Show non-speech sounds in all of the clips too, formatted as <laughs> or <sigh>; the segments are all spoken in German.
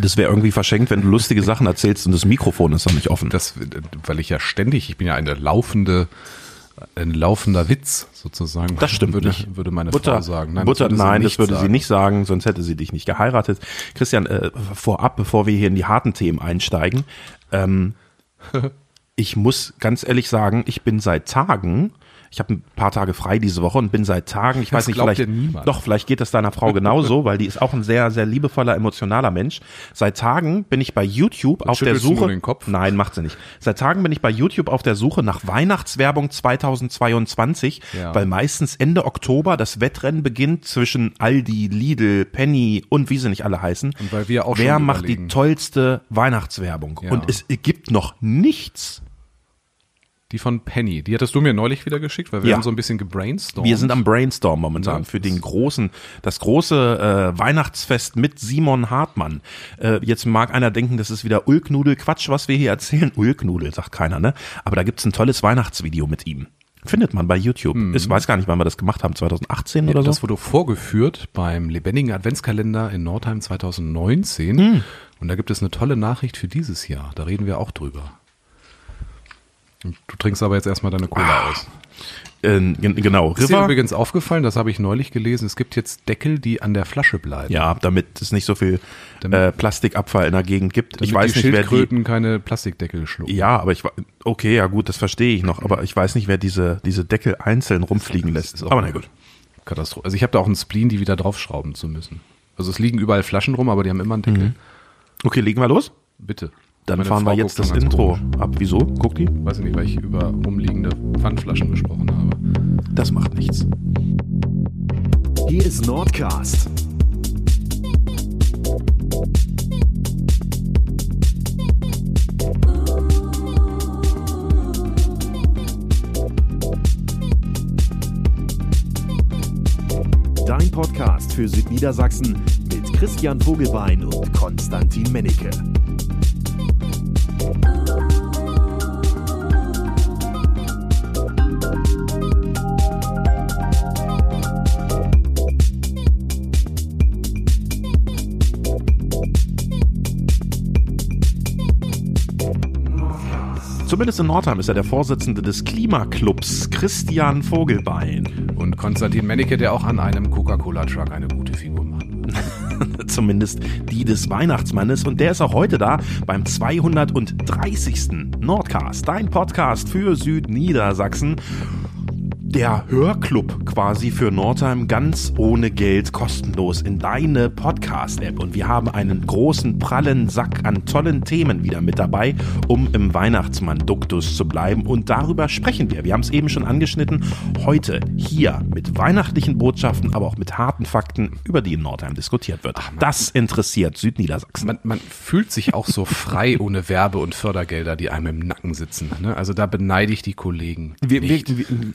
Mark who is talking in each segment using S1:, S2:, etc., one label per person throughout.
S1: Das wäre irgendwie verschenkt, wenn du lustige Sachen erzählst und das Mikrofon ist noch nicht offen.
S2: Das, weil ich ja ständig, ich bin ja eine laufende, ein laufender Witz sozusagen.
S1: Das stimmt
S2: würde,
S1: nicht.
S2: würde meine
S1: Butter,
S2: Frau sagen.
S1: Nein, Butter,
S2: das würde sie
S1: nein,
S2: nicht
S1: das würde
S2: sagen.
S1: sie nicht sagen, sonst hätte sie dich nicht geheiratet. Christian, äh, vorab, bevor wir hier in die harten Themen einsteigen, ähm, <laughs> ich muss ganz ehrlich sagen, ich bin seit Tagen, ich habe ein paar Tage frei diese Woche und bin seit Tagen, ich
S2: Das
S1: weiß nicht, vielleicht, doch, vielleicht geht es deiner Frau genauso, <laughs> weil die ist auch ein sehr, sehr liebevoller, emotionaler Mensch. Seit Tagen bin ich bei YouTube auf der
S2: schüttelst du
S1: Suche.
S2: den Kopf?
S1: Nein, macht sie nicht. Seit Tagen bin ich bei YouTube auf der Suche nach Weihnachtswerbung 2022,
S2: Ja.
S1: weil meistens Ende Oktober das Wettrennen beginnt zwischen Aldi, Lidl, Penny und wie sie nicht alle heißen.
S2: Und weil wir auch
S1: Wer macht die tollste Weihnachtswerbung?
S2: Ja.
S1: Und es gibt noch nichts.
S2: Die von Penny, die hattest du mir neulich wieder geschickt, weil wir
S1: Ja.
S2: haben so ein bisschen gebrainstormt.
S1: Wir sind am Brainstorm momentan
S2: Ja.
S1: für den großen, das große äh, Weihnachtsfest mit Simon Hartmann. Äh, jetzt mag einer denken, das ist wieder Ulknudel-Quatsch, was wir hier erzählen. Ulknudel, sagt keiner, ne? Aber da gibt's ein tolles Weihnachtsvideo mit ihm. Findet man bei YouTube. Ich weiß gar nicht, wann wir das gemacht haben, 2018 oder so.
S2: Das wurde vorgeführt beim lebendigen Adventskalender in Nordheim 2019.
S1: Hm.
S2: Und da gibt es eine tolle Nachricht für dieses Jahr. Da reden wir auch drüber. Du trinkst aber jetzt erstmal deine Cola aus.
S1: Äh, gen- genau,
S2: Ist dir
S1: River.
S2: übrigens aufgefallen, das habe ich neulich gelesen, es gibt jetzt Deckel, die an der Flasche bleiben.
S1: Ja, damit es nicht so viel äh, Plastikabfall in der Gegend gibt.
S2: Damit
S1: ich weiß
S2: die
S1: nicht, wer die.
S2: Schildkröten keine Plastikdeckel schlucken.
S1: Ja, aber ich okay, ja gut, das verstehe ich noch, aber ich weiß nicht, wer diese diese Deckel einzeln rumfliegen lässt.
S2: ist auch
S1: Aber na gut.
S2: Katastrophe. Also ich habe da auch einen Spleen, die wieder draufschrauben zu müssen. Also es liegen überall Flaschen rum, aber die haben immer einen Deckel.
S1: Okay, legen wir los.
S2: Bitte.
S1: Dann
S2: Meine
S1: fahren wir
S2: Frau
S1: jetzt
S2: guckt
S1: das Intro
S2: komisch.
S1: ab. Wieso? Guck die.
S2: Weiß ich nicht, weil ich über rumliegende Pfandflaschen gesprochen habe.
S1: Das macht nichts.
S3: Hier ist Nordcast. Dein Podcast für Südniedersachsen mit Christian Vogelbein und Konstantin Mennecke.
S1: Zumindest in Nordheim ist er der Vorsitzende des Klimaclubs, Christian Vogelbein.
S2: Und Konstantin Mennecke, der auch an einem Coca-Cola-Truck eine gute Figur macht. <laughs>
S1: Zumindest die des Weihnachtsmannes. Und der ist auch heute da beim 230. Nordcast, dein Podcast für Südniedersachsen. Der Hörclub quasi für Nordheim ganz ohne Geld kostenlos in deine Podcast-App. Und wir haben einen großen prallen Sack an tollen Themen wieder mit dabei, um im Weihnachtsmann-Duktus zu bleiben. Und darüber sprechen wir. Wir haben es eben schon angeschnitten. Heute hier mit weihnachtlichen Botschaften, aber auch mit harten Fakten, über die in Nordheim diskutiert wird. Das interessiert Südniedersachsen.
S2: Man, man fühlt sich auch so frei <laughs> ohne Werbe- und Fördergelder, die einem im Nacken sitzen. Ne? Also da beneide ich die Kollegen.
S1: Wir, wir,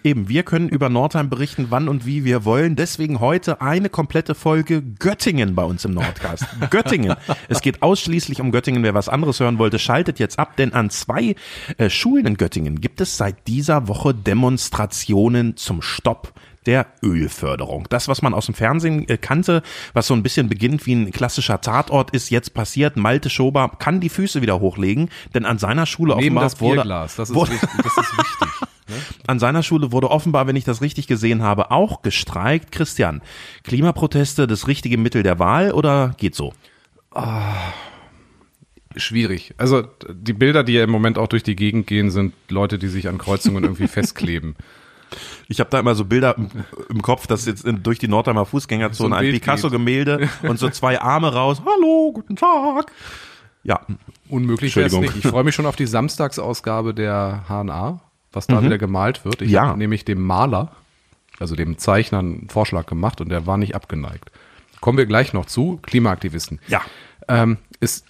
S1: eben, wir können über Nordheim berichten, wann und wie wir wollen. Deswegen heute eine komplette Folge Göttingen bei uns im Nordcast. Göttingen. Es geht ausschließlich um Göttingen. Wer was anderes hören wollte, schaltet jetzt ab, denn an zwei äh, Schulen in Göttingen gibt es seit dieser Woche Demonstrationen zum Stopp der Ölförderung. Das, was man aus dem Fernsehen äh, kannte, was so ein bisschen beginnt wie ein klassischer Tatort, ist jetzt passiert. Malte Schober kann die Füße wieder hochlegen, denn an seiner Schule
S2: Neben
S1: offenbar
S2: das Bierglas, das ist,
S1: wurde,
S2: wichtig, das ist wichtig. Ne? <laughs>
S1: an seiner Schule wurde offenbar, wenn ich das richtig gesehen habe, auch gestreikt. Christian, Klimaproteste das richtige Mittel der Wahl oder geht so?
S2: Schwierig. Also die Bilder, die ja im Moment auch durch die Gegend gehen, sind Leute, die sich an Kreuzungen irgendwie <laughs> festkleben.
S1: Ich habe da immer so Bilder im, Kopf, dass jetzt durch die Nordheimer Fußgängerzone
S2: So ein
S1: ein, Picasso-Gemälde und so zwei Arme raus. Hallo, guten Tag. Ja,
S2: Unmöglich wäre es
S1: Entschuldigung.
S2: nicht. Ich freue mich schon auf die Samstagsausgabe der HNA, was da wieder gemalt wird. Ich
S1: Mhm. Ja.
S2: habe nämlich dem Maler, also dem Zeichner, einen Vorschlag gemacht und der war nicht abgeneigt. Kommen wir gleich noch zu, Klimaaktivisten.
S1: ja.
S2: Ähm, ist,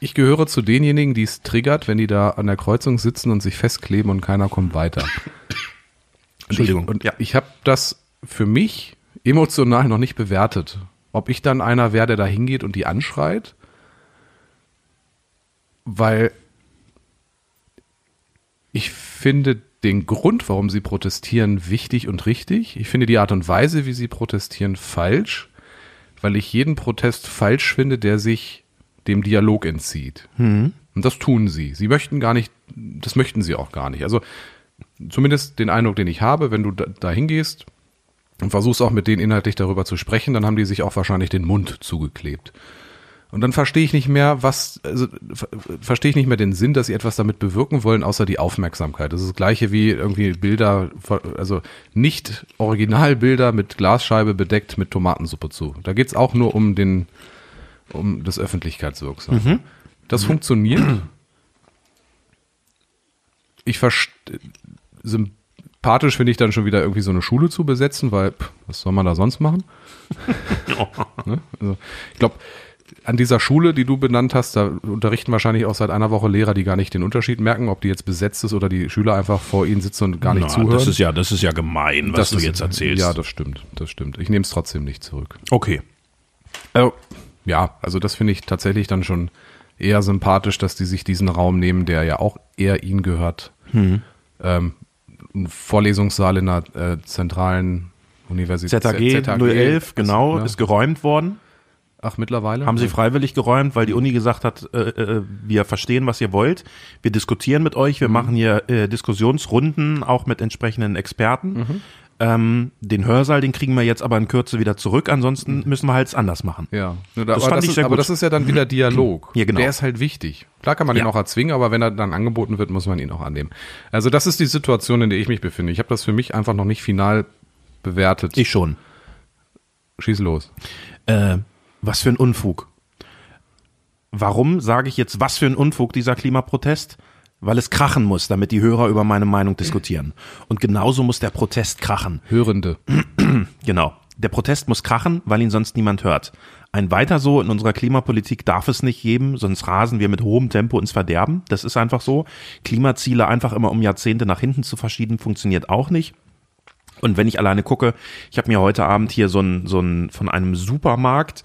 S2: ich gehöre zu denjenigen, die es triggert, wenn die da an der Kreuzung sitzen und sich festkleben und keiner kommt weiter.
S1: Entschuldigung.
S2: Und ich, und ich habe das für mich emotional noch nicht bewertet. Ob ich dann einer wäre, der da hingeht und die anschreit, weil ich finde den Grund, warum sie protestieren, wichtig und richtig. Ich finde die Art und Weise, wie sie protestieren, falsch, weil ich jeden Protest falsch finde, der sich dem Dialog entzieht. Und das tun sie. Sie möchten gar nicht, das möchten sie auch gar nicht. Also zumindest den Eindruck, den ich habe, wenn du da, da hingehst und versuchst auch mit denen inhaltlich darüber zu sprechen, dann haben die sich auch wahrscheinlich den Mund zugeklebt. Und dann verstehe ich nicht mehr, was, also ver verstehe ich nicht mehr den Sinn, dass sie etwas damit bewirken wollen, außer die Aufmerksamkeit. Das ist das gleiche wie irgendwie Bilder, also nicht Originalbilder mit Glasscheibe bedeckt mit Tomatensuppe zu. Da geht's auch nur um den, um das Öffentlichkeitswirksam.
S1: Mhm.
S2: Das funktioniert. Ich verstehe, sympathisch finde ich dann schon wieder irgendwie so eine Schule zu besetzen, weil pff, was soll man da sonst machen? <laughs> ne? also, ich glaube, an dieser Schule, die du benannt hast, da unterrichten wahrscheinlich auch seit einer Woche Lehrer, die gar nicht den Unterschied merken, ob die jetzt besetzt ist oder die Schüler einfach vor ihnen sitzen und gar nicht
S1: Na,
S2: zuhören.
S1: Das ist ja, das ist ja gemein, was
S2: Das
S1: du
S2: ist-
S1: jetzt erzählst.
S2: Ja, das stimmt, das stimmt. Ich nehme es trotzdem nicht zurück.
S1: okay.
S2: Äh, ja, also das finde ich tatsächlich dann schon eher sympathisch, dass die sich diesen Raum nehmen, der ja auch eher ihnen gehört.
S1: Mhm.
S2: Ähm, ein Vorlesungssaal in der äh, zentralen Universität.
S1: ZAG, 011, genau,
S2: ja.
S1: ist geräumt worden.
S2: Ach, mittlerweile?
S1: Haben sie freiwillig geräumt, weil die Uni gesagt hat, äh, äh, wir verstehen, was ihr wollt. Wir diskutieren mit euch, wir machen hier äh, Diskussionsrunden, auch mit entsprechenden Experten. Ähm, den Hörsaal, den kriegen wir jetzt aber in Kürze wieder zurück, ansonsten müssen wir halt anders machen.
S2: Ja,
S1: Das
S2: aber,
S1: fand
S2: das
S1: ich
S2: ist,
S1: sehr
S2: aber
S1: gut.
S2: das ist ja dann wieder Dialog.
S1: Ja, genau.
S2: Der ist halt wichtig. Klar kann man
S1: Ja.
S2: auch erzwingen, aber wenn er dann angeboten wird, muss man ihn auch annehmen. Also das ist die Situation, in der ich mich befinde. Ich habe das für mich einfach noch nicht final bewertet.
S1: Ich schon.
S2: Schieß los.
S1: Äh, was für ein Unfug. Warum sage ich jetzt, was für ein Unfug dieser Klimaprotest? Weil es krachen muss, damit die Hörer über meine Meinung diskutieren. Und genauso muss der Protest krachen.
S2: Hörende. <clears throat>
S1: Genau. Der Protest muss krachen, weil ihn sonst niemand hört. Ein weiter so in unserer Klimapolitik darf es nicht geben, sonst rasen wir mit hohem Tempo ins Verderben. Das ist einfach so. Klimaziele einfach immer um Jahrzehnte nach hinten zu verschieben, funktioniert auch nicht. Und wenn ich alleine gucke, ich habe mir heute Abend hier so ein, so ein von einem Supermarkt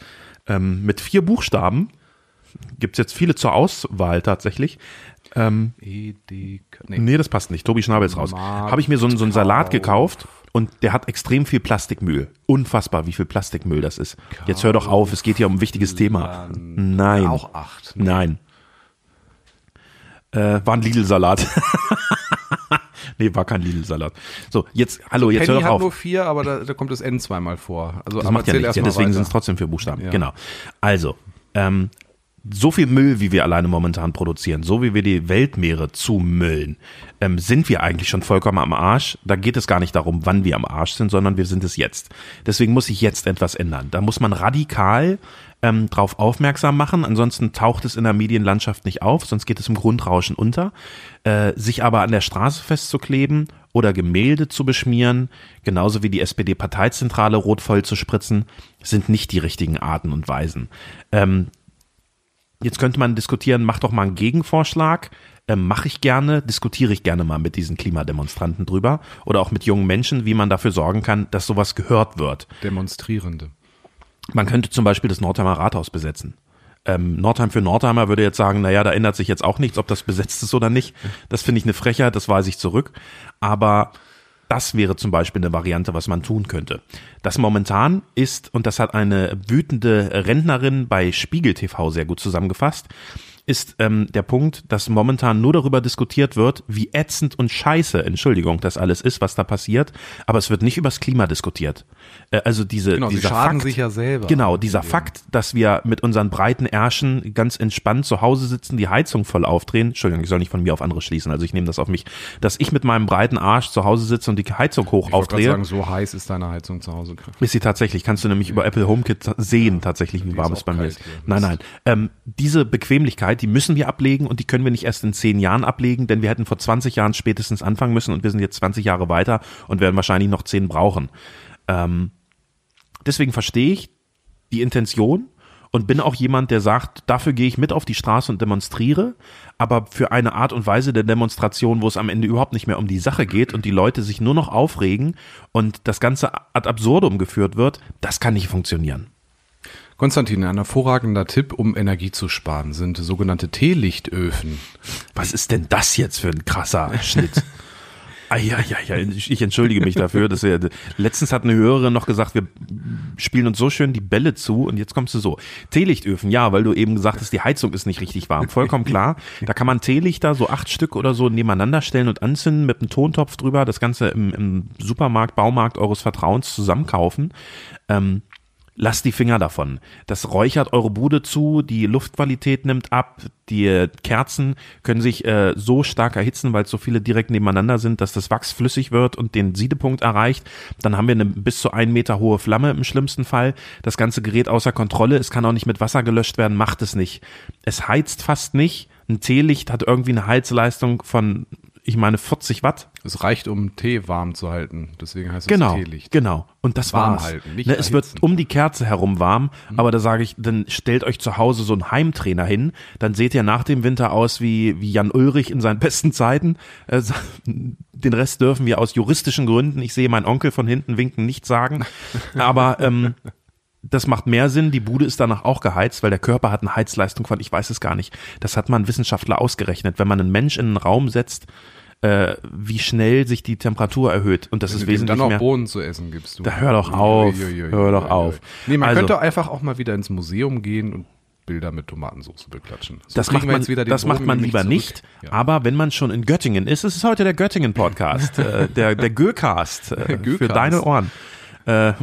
S1: ähm, mit vier Buchstaben, gibt's jetzt viele zur Auswahl tatsächlich. Ähm,
S2: Edeka.
S1: Nee, das passt nicht. Tobi Schnabel ist raus. Habe ich mir so, einen- so einen Salat gekauft und der hat extrem viel Plastikmüll. Unfassbar, wie viel Plastikmüll das ist. Jetzt hör doch auf, es geht hier um ein wichtiges Thema. Nein.
S2: Auch acht.
S1: Nein. Äh, war ein Lidl-Salat. <laughs> nee, war kein Lidl-Salat. So, jetzt, hallo, jetzt
S2: Penny
S1: hör doch
S2: hat
S1: auf.
S2: nur vier, aber da, da kommt das N zweimal vor. Also
S1: Das macht ja nichts. Ja, deswegen sind es trotzdem vier Buchstaben.
S2: Ja.
S1: Genau. Also, ähm, so viel Müll, wie wir alleine momentan produzieren, so wie wir die Weltmeere zumüllen, ähm, sind wir eigentlich schon vollkommen am Arsch. Da geht es gar nicht darum, wann wir am Arsch sind, sondern wir sind es jetzt. Deswegen muss sich jetzt etwas ändern. Da muss man radikal ähm, drauf aufmerksam machen. Ansonsten taucht es in der Medienlandschaft nicht auf, sonst geht es im Grundrauschen unter. Äh, sich aber an der Straße festzukleben oder Gemälde zu beschmieren, genauso wie die SPD-Parteizentrale rot voll zu spritzen, sind nicht die richtigen Arten und Weisen. Ähm, Jetzt könnte man diskutieren, mach doch mal einen Gegenvorschlag. Ähm, Mache ich gerne, diskutiere ich gerne mal mit diesen Klimademonstranten drüber oder auch mit jungen Menschen, wie man dafür sorgen kann, dass sowas gehört wird.
S2: Demonstrierende.
S1: Man könnte zum Beispiel das Nordheimer Rathaus besetzen. Ähm, Nordheim für Nordheimer würde jetzt sagen, naja, da ändert sich jetzt auch nichts, ob das besetzt ist oder nicht. Das finde ich eine Frechheit, das weise ich zurück. Aber das wäre zum Beispiel eine Variante, was man tun könnte. Das momentan ist, und das hat eine wütende Rentnerin bei Spiegel TV sehr gut zusammengefasst, ist ähm, der Punkt, dass momentan nur darüber diskutiert wird, wie ätzend und scheiße, Entschuldigung, das alles ist, was da passiert, aber es wird nicht übers Klima diskutiert. Äh, also diese,
S2: Genau, sie
S1: dieser
S2: schaden
S1: Fakt,
S2: sich ja selber.
S1: Genau, dieser Fakt, dass wir mit unseren breiten Ärschen ganz entspannt zu Hause sitzen, die Heizung voll aufdrehen. Entschuldigung, ich soll nicht von mir auf andere schließen, also ich nehme das auf mich, dass ich mit meinem breiten Arsch zu Hause sitze und die Heizung hoch
S2: Ich
S1: aufdrehe.
S2: sagen, so heiß ist deine Heizung zu Hause.
S1: Ist sie tatsächlich, kannst du nämlich über Apple HomeKit sehen, tatsächlich, wie warm es bei mir ist. Nein, nein. Ähm, diese Bequemlichkeit, die müssen wir ablegen und die können wir nicht erst in zehn Jahren ablegen, denn wir hätten vor 20 Jahren spätestens anfangen müssen und wir sind jetzt 20 Jahre weiter und werden wahrscheinlich noch zehn brauchen. Ähm, deswegen verstehe ich die Intention und bin auch jemand, der sagt, dafür gehe ich mit auf die Straße und demonstriere, aber für eine Art und Weise der Demonstration, wo es am Ende überhaupt nicht mehr um die Sache geht und die Leute sich nur noch aufregen und das Ganze ad absurdum geführt wird, das kann nicht funktionieren.
S2: Konstantin, ein hervorragender Tipp, um Energie zu sparen, sind sogenannte Teelichtöfen.
S1: Was ist denn das jetzt für ein krasser Schnitt? Ah, ja, ja, ja, ich, entschuldige mich dafür. Dass wir, letztens hat eine Hörerin noch gesagt, wir spielen uns so schön die Bälle zu und jetzt kommst du so. Teelichtöfen, ja, weil du eben gesagt hast, die Heizung ist nicht richtig warm. Vollkommen klar. Da kann man Teelichter, so acht Stück oder so nebeneinander stellen und anzünden mit einem Tontopf drüber, das Ganze im, im Supermarkt, Baumarkt eures Vertrauens zusammenkaufen. Ähm, lasst die Finger davon. Das räuchert eure Bude zu, die Luftqualität nimmt ab, die Kerzen können sich äh, so stark erhitzen, weil so viele direkt nebeneinander sind, dass das Wachs flüssig wird und den Siedepunkt erreicht. Dann haben wir eine bis zu einen Meter hohe Flamme im schlimmsten Fall. Das ganze Gerät außer Kontrolle. Es kann auch nicht mit Wasser gelöscht werden, macht es nicht. Es heizt fast nicht. Ein Teelicht hat irgendwie eine Heizleistung von ich meine 40 Watt.
S2: Es reicht, um Tee warm zu halten. Deswegen heißt es
S1: genau,
S2: Teelicht.
S1: Genau. Und das
S2: Warm
S1: war's.
S2: halten, nicht
S1: ne, es wird um die Kerze herum warm, aber da sage ich, dann stellt euch zu Hause so einen Heimtrainer hin, dann seht ihr nach dem Winter aus wie, wie Jan Ulrich in seinen <laughs> besten Zeiten. Äh, den Rest dürfen wir aus juristischen Gründen, ich sehe meinen Onkel von hinten winken, nicht sagen. Aber ähm, das macht mehr Sinn. Die Bude ist danach auch geheizt, weil der Körper hat eine Heizleistung von, ich weiß es gar nicht. Das hat man Wissenschaftler ausgerechnet. Wenn man einen Mensch in einen Raum setzt, äh, wie schnell sich die Temperatur erhöht. Und das
S2: Wenn
S1: ist
S2: du
S1: wesentlich
S2: dann noch
S1: mehr.
S2: Bohnen zu essen gibst. Du.
S1: Da hör doch auf, hör doch auf.
S2: Nee, man
S1: Also-
S2: könnte einfach auch mal wieder ins Museum gehen und Bilder mit Tomatensauce beklatschen. So
S1: Das macht man,
S2: jetzt wieder den
S1: das macht man lieber
S2: zurück.
S1: nicht.
S2: Ja.
S1: Aber wenn man schon in Göttingen ist, es ist heute der Göttingen-Podcast, <laughs> äh, der, der Göcast äh, für deine Ohren. Äh,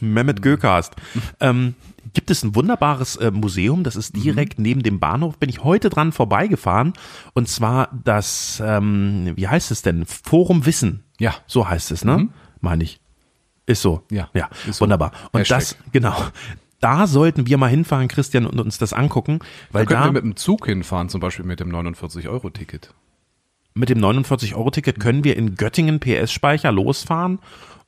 S1: Mehmet Göcast. Ähm, gibt es ein wunderbares äh, Museum, das
S2: Mhm.
S1: ist direkt neben dem Bahnhof, bin ich heute dran vorbeigefahren. Und zwar das, ähm, wie heißt es denn? Forum Wissen.
S2: Ja.
S1: So heißt es, ne? Meine ich. Ist so.
S2: Ja,
S1: Ja,
S2: ist so.
S1: wunderbar. Und
S2: Hashtag.
S1: das, genau. Da sollten wir mal hinfahren, Christian, und uns das angucken, weil
S2: Da könnten
S1: da
S2: wir mit dem Zug hinfahren, zum Beispiel mit dem 49-Euro-Ticket.
S1: mit dem 49-Euro-Ticket können wir in Göttingen PS-Speicher losfahren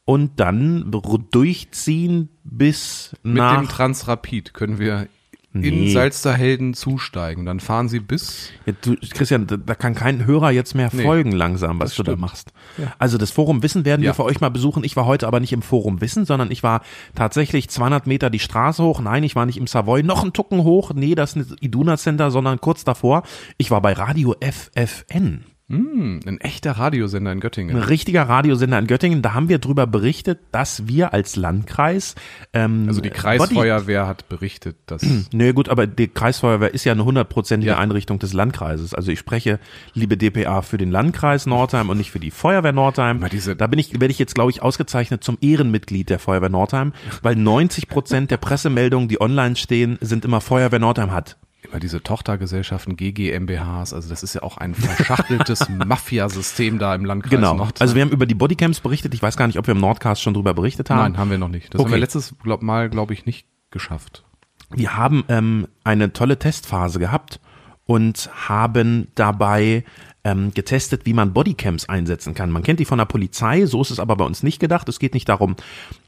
S1: und dann durchziehen bis
S2: Mit
S1: nach.
S2: dem Transrapid können wir in Salzterhelden zusteigen. Dann fahren sie bis
S1: Ja, du, Christian, da, da kann kein Hörer jetzt mehr
S2: Nee,
S1: folgen langsam, was du da machst. Also das Forum Wissen werden
S2: Ja.
S1: wir für euch mal besuchen. Ich war heute aber nicht im Forum Wissen, sondern ich war tatsächlich 200 Meter die Straße hoch. Nein, ich war nicht im Savoy, noch einen Tucken hoch. Nee, das ist nicht Iduna Center, sondern kurz davor. Ich war bei Radio FFN.
S2: Hm, ein echter Radiosender in Göttingen.
S1: Ein richtiger Radiosender in Göttingen. Da haben wir drüber berichtet, dass wir als Landkreis ähm,
S2: Also die
S1: Body-
S2: Kreisfeuerwehr hat berichtet, dass <clears throat>
S1: Nee, gut, aber die Kreisfeuerwehr ist ja eine hundertprozentige
S2: Ja.
S1: Einrichtung des Landkreises. Also ich spreche, liebe DPA, für den Landkreis Nordheim und nicht für die Feuerwehr Nordheim. Da bin ich, werde ich jetzt, glaube ich, ausgezeichnet zum Ehrenmitglied der Feuerwehr Nordheim, weil 90 Prozent der Pressemeldungen, die online stehen, sind immer Feuerwehr Nordheim hat.
S2: Immer diese Tochtergesellschaften, GGMBHs, also das ist ja auch ein verschachteltes <laughs> Mafiasystem da im Landkreis
S1: Genau.
S2: Nord.
S1: Also wir haben über die Bodycams berichtet. Ich weiß gar nicht, ob wir im Nordcast schon drüber berichtet haben.
S2: Nein, haben wir noch nicht. Das haben
S1: Okay.
S2: wir letztes glaub, Mal, glaube ich, nicht geschafft.
S1: Wir haben ähm, eine tolle Testphase gehabt und haben dabei ähm, getestet, wie man Bodycams einsetzen kann. Man kennt die von der Polizei, so ist es aber bei uns nicht gedacht. Es geht nicht darum,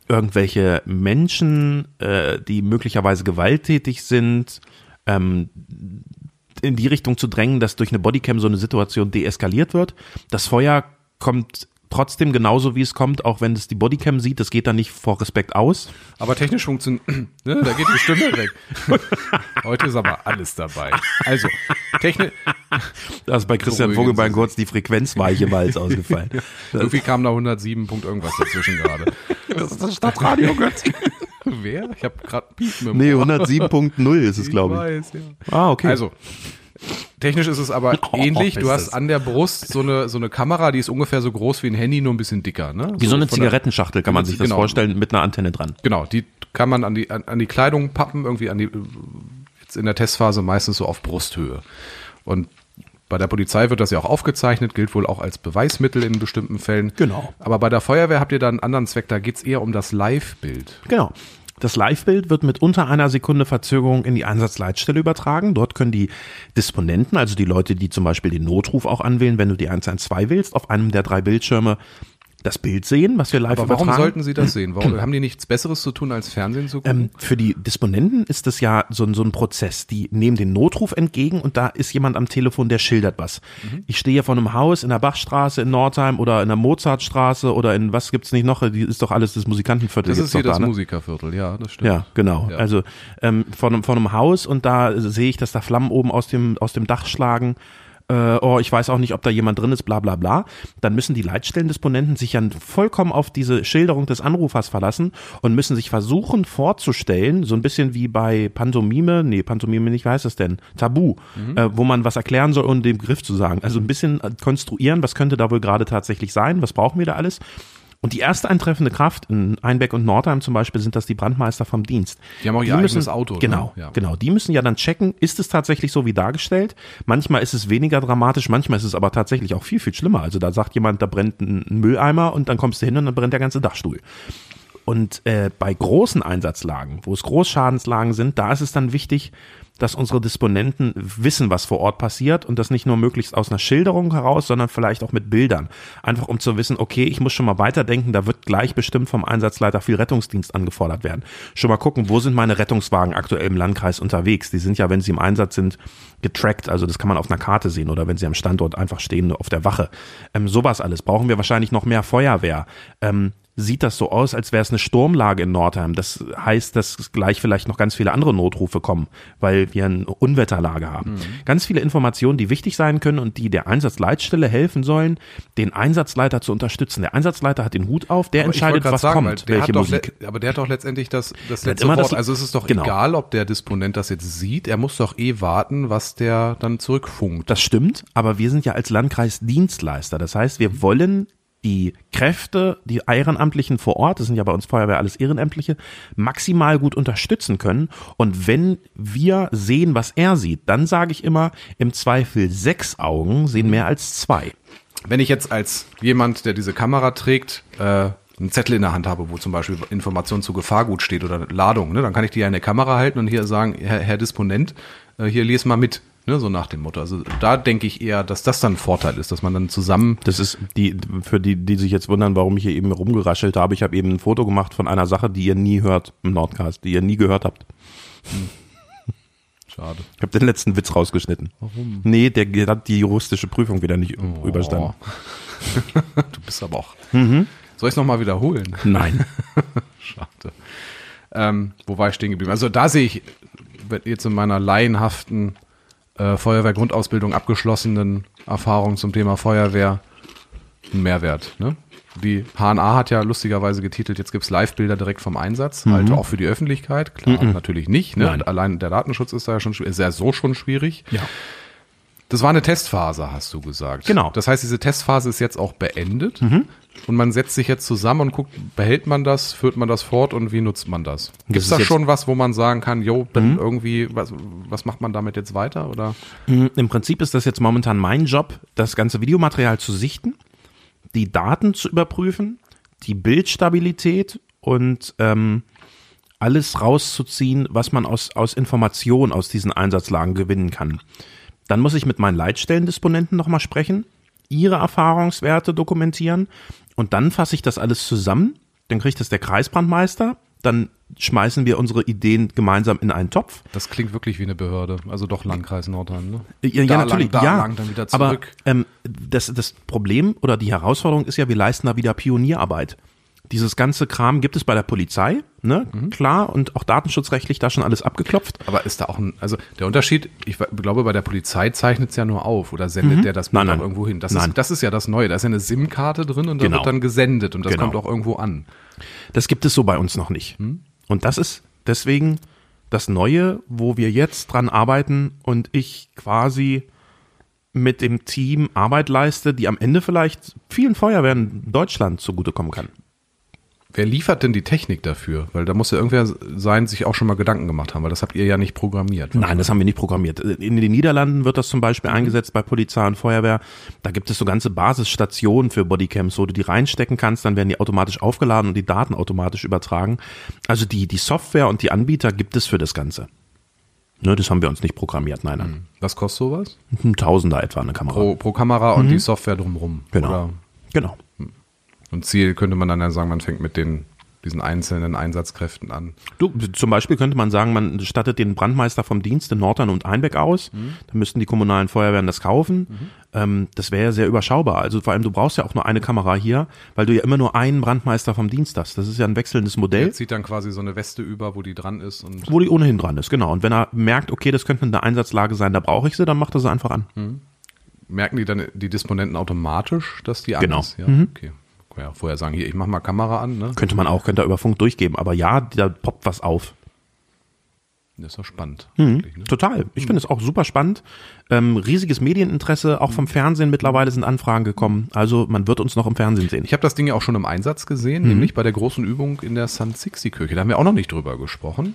S1: irgendwelche Menschen, äh, die möglicherweise gewalttätig sind, ähm, in die Richtung zu drängen, dass durch eine Bodycam so eine Situation deeskaliert wird. Das Feuer kommt trotzdem genauso, wie es kommt, auch wenn es die Bodycam sieht. Das geht dann nicht vor Respekt aus.
S2: Aber technisch funktioniert, <clears throat> ne, da geht die Stimme weg. <laughs> Heute ist aber alles dabei. Also, technisch, <laughs>
S1: Da ist bei Christian Vogelbein kurz die Frequenzweiche Walz <laughs> ausgefallen.
S2: irgendwie kam da 107 Punkt irgendwas dazwischen gerade.
S1: Das ist das Stadtradio Göttingen. <laughs>
S2: Wer? Ich habe gerade Piepen im
S1: Nee,
S2: Ohr.
S1: 107.0 ist es, glaube ich.
S2: weiß, ja.
S1: Ah, okay.
S2: Also, technisch ist es aber <laughs>
S1: Oh,
S2: ähnlich. Du hast
S1: das-
S2: an der Brust so eine, so eine Kamera, die ist ungefähr so groß wie ein Handy, nur ein bisschen dicker. Ne?
S1: Wie so eine
S2: von der-
S1: Zigarettenschachtel kann man sich das
S2: Genau.
S1: vorstellen, mit einer Antenne dran.
S2: Genau, die kann man an die, an, an die Kleidung pappen, irgendwie an die, jetzt in der Testphase meistens so auf Brusthöhe. Und bei der Polizei wird das ja auch aufgezeichnet, gilt wohl auch als Beweismittel in bestimmten Fällen.
S1: Genau.
S2: Aber bei der Feuerwehr habt ihr da einen anderen Zweck, da geht's eher um das Live-Bild.
S1: Genau. Das Live-Bild wird mit unter einer Sekunde Verzögerung in die Einsatzleitstelle übertragen. Dort können die Disponenten, also die Leute, die zum Beispiel den Notruf auch anwählen, wenn du die 112 wählst, auf einem der drei Bildschirme das Bild sehen, was wir live
S2: Aber warum
S1: übertragen.
S2: sollten sie das sehen? Warum, <clears throat> haben die nichts Besseres zu tun, als Fernsehen zu gucken?
S1: Ähm, für die Disponenten ist es ja so, ein- so ein Prozess. Die nehmen den Notruf entgegen und da ist jemand am Telefon, der schildert was.
S2: Mhm.
S1: Ich stehe vor einem Haus in der Bachstraße in Nordheim oder in der Mozartstraße oder in was gibt's nicht noch? Die ist doch alles das Musikantenviertel.
S2: das ist hier
S1: doch
S2: das
S1: da, ne?
S2: Musikerviertel, ja, das stimmt.
S1: Ja, genau.
S2: Ja.
S1: Also ähm, vor, einem, vor einem Haus und da sehe ich, dass da Flammen oben aus dem, aus dem Dach schlagen. Äh, oh, ich weiß auch nicht, ob da jemand drin ist, bla bla bla, dann müssen die Leitstellendisponenten sich ja vollkommen auf diese Schilderung des Anrufers verlassen und müssen sich versuchen vorzustellen, so ein bisschen wie bei Pantomime, nee, Pantomime nicht, wie heißt das denn? Tabu, äh, wo man was erklären soll, ohne den Griff zu sagen. Also ein bisschen konstruieren, was könnte da wohl gerade tatsächlich sein, was brauchen wir da alles? Und die erste eintreffende Kraft in Einbeck und Nordheim zum Beispiel sind das die Brandmeister vom Dienst.
S2: Die haben auch ihr eigenes Auto, ne?
S1: Genau,
S2: Ja.
S1: genau. Die müssen ja dann checken, ist es tatsächlich so wie dargestellt? Manchmal ist es weniger dramatisch, manchmal ist es aber tatsächlich auch viel, viel schlimmer. Also da sagt jemand, da brennt ein Mülleimer und dann kommst du hin und dann brennt der ganze Dachstuhl. Und äh, bei großen Einsatzlagen, wo es Großschadenslagen sind, da ist es dann wichtig, dass unsere Disponenten wissen, was vor Ort passiert und das nicht nur möglichst aus einer Schilderung heraus, sondern vielleicht auch mit Bildern. Einfach um zu wissen, okay, ich muss schon mal weiterdenken, da wird gleich bestimmt vom Einsatzleiter viel Rettungsdienst angefordert werden. Schon mal gucken, wo sind meine Rettungswagen aktuell im Landkreis unterwegs? Die sind ja, wenn sie im Einsatz sind, getrackt, also das kann man auf einer Karte sehen oder wenn sie am Standort einfach stehen auf der Wache. Ähm, sowas alles. Brauchen wir wahrscheinlich noch mehr Feuerwehr. Ähm, sieht das so aus, als wäre es eine Sturmlage in Nordheim. Das heißt, dass gleich vielleicht noch ganz viele andere Notrufe kommen, weil wir eine Unwetterlage haben.
S2: Mhm.
S1: Ganz viele Informationen, die wichtig sein können und die der Einsatzleitstelle helfen sollen, den Einsatzleiter zu unterstützen. Der Einsatzleiter hat den Hut auf, der
S2: Aber
S1: entscheidet, was
S2: sagen,
S1: kommt,
S2: der
S1: welche Musik.
S2: Aber der hat doch letztendlich das, das letzte
S1: immer
S2: Wort.
S1: das-
S2: also es ist doch
S1: genau.
S2: egal, ob der Disponent das jetzt sieht. Er muss doch eh warten, was der dann zurückfunkt.
S1: Das stimmt, aber wir sind ja als Landkreis Dienstleister. Das heißt, wir wollen die Kräfte, die Ehrenamtlichen vor Ort, das sind ja bei uns Feuerwehr alles Ehrenamtliche, maximal gut unterstützen können. Und wenn wir sehen, was er sieht, dann sage ich immer, im Zweifel sechs Augen sehen mehr als zwei.
S2: Wenn ich jetzt als jemand, der diese Kamera trägt, äh, einen Zettel in der Hand habe, wo zum Beispiel Information zu Gefahrgut steht oder Ladung, ne, dann kann ich die ja in der Kamera halten und hier sagen, Herr, Herr Disponent, äh, hier les mal mit, ne, so nach dem Motto. Also da denke ich eher, dass das dann ein Vorteil ist, dass man dann zusammen
S1: Das ist die, für die, die sich jetzt wundern, warum ich hier eben rumgeraschelt habe. Ich habe eben ein Foto gemacht von einer Sache, die ihr nie hört im Nordcast, die ihr nie gehört habt.
S2: Schade.
S1: Ich habe den letzten Witz rausgeschnitten. Warum? Nee, der hat die juristische Prüfung wieder nicht überstanden. <laughs>
S2: du bist aber auch. Soll ich es nochmal wiederholen?
S1: Nein. <laughs>
S2: Schade. Ähm, wo war ich stehen geblieben? Also da sehe ich jetzt in meiner laienhaften äh, Feuerwehrgrundausbildung abgeschlossenen Erfahrung zum Thema Feuerwehr einen Mehrwert. Ne? Die HNA hat ja lustigerweise getitelt, jetzt gibt's Live-Bilder direkt vom Einsatz, halt auch für die Öffentlichkeit. Klar, natürlich nicht. Ne? Allein der Datenschutz ist da ja schon ist ja so schon schwierig.
S1: Ja.
S2: Das war eine Testphase, hast du gesagt.
S1: Genau.
S2: Das heißt, diese Testphase ist jetzt auch beendet und man setzt sich jetzt zusammen und guckt, behält man das, führt man das fort und wie nutzt man das? Gibt es da schon was, wo man sagen kann, jo, dann irgendwie, was, was macht man damit jetzt weiter? Oder?
S1: Mm, Im Prinzip ist das jetzt momentan mein Job, das ganze Videomaterial zu sichten, die Daten zu überprüfen, die Bildstabilität und ähm, alles rauszuziehen, was man aus, aus Informationen aus diesen Einsatzlagen gewinnen kann. Dann muss ich mit meinen Leitstellendisponenten nochmal sprechen, ihre Erfahrungswerte dokumentieren und dann fasse ich das alles zusammen. Dann kriegt das der Kreisbrandmeister. Dann schmeißen wir unsere Ideen gemeinsam in einen Topf.
S2: Das klingt wirklich wie eine Behörde, also doch Landkreis Nordheim, ne?
S1: Ja,
S2: Da
S1: ja natürlich,
S2: lang, da
S1: ja.
S2: lang, dann wieder
S1: Aber
S2: zurück.
S1: ähm, das, das Problem oder die Herausforderung ist ja, wir leisten da wieder Pionierarbeit. Dieses ganze Kram gibt es bei der Polizei, ne?
S2: Mhm.
S1: Klar, und auch datenschutzrechtlich da schon alles abgeklopft.
S2: Aber ist da auch ein, also der Unterschied, ich glaube, bei der Polizei zeichnet es ja nur auf oder sendet der das Bild
S1: Mhm. Nein,
S2: irgendwo hin. Das,
S1: Nein.
S2: Ist, das ist ja das Neue. Da ist ja eine SIM-Karte drin und da
S1: Genau.
S2: wird dann gesendet und das
S1: Genau.
S2: kommt auch irgendwo an.
S1: Das gibt es so bei uns noch nicht. Und das ist deswegen das Neue, wo wir jetzt dran arbeiten und ich quasi mit dem Team Arbeit leiste, die am Ende vielleicht vielen Feuerwehren Deutschland zugutekommen kann.
S2: Wer liefert denn die Technik dafür? Weil da muss ja irgendwer sein, sich auch schon mal Gedanken gemacht haben, weil das habt ihr ja nicht programmiert.
S1: Nein, das haben wir nicht programmiert. In den Niederlanden wird das zum Beispiel eingesetzt bei Polizei und Feuerwehr. Da gibt es so ganze Basisstationen für Bodycams, wo du die reinstecken kannst, dann werden die automatisch aufgeladen und die Daten automatisch übertragen. Also die, die Software und die Anbieter gibt es für das Ganze. Ne, das haben wir uns nicht programmiert, nein, nein.
S2: Was kostet sowas?
S1: Ein Tausender etwa eine Kamera.
S2: Pro, pro Kamera und die Software drumrum.
S1: genau.
S2: Oder?
S1: Genau.
S2: Und Ziel könnte man dann ja sagen, man fängt mit den, diesen einzelnen Einsatzkräften an.
S1: Du, zum Beispiel könnte man sagen, man stattet den Brandmeister vom Dienst in Nordern und Einbeck aus. Dann müssten die kommunalen Feuerwehren das kaufen. Ähm, das wäre ja sehr überschaubar. Also vor allem, du brauchst ja auch nur eine Kamera hier, weil du ja immer nur einen Brandmeister vom Dienst hast. Das ist ja ein wechselndes Modell.
S2: Jetzt zieht dann quasi so eine Weste über, wo die dran ist und
S1: Wo die ohnehin dran ist, genau. Und wenn er merkt, okay, das könnte eine Einsatzlage sein, da brauche ich sie, dann macht er sie einfach an.
S2: merken die dann die Disponenten automatisch, dass die an
S1: Genau.
S2: ist? Ja, okay. Kann ja vorher sagen, hier, ich mach mal Kamera an, ne?
S1: Könnte man auch, könnte er über Funk durchgeben. Aber ja, da poppt was auf.
S2: Das ist doch spannend.
S1: Mhm.
S2: ne?
S1: Total. Ich finde es auch super spannend. Ähm, riesiges Medieninteresse, auch vom Fernsehen mittlerweile sind Anfragen gekommen. Also man wird uns noch im Fernsehen sehen.
S2: Ich habe das Ding ja auch schon im Einsatz gesehen,
S1: Mhm.
S2: nämlich bei der großen Übung in der Sun Sixty Kirche. Da haben wir auch noch nicht drüber gesprochen.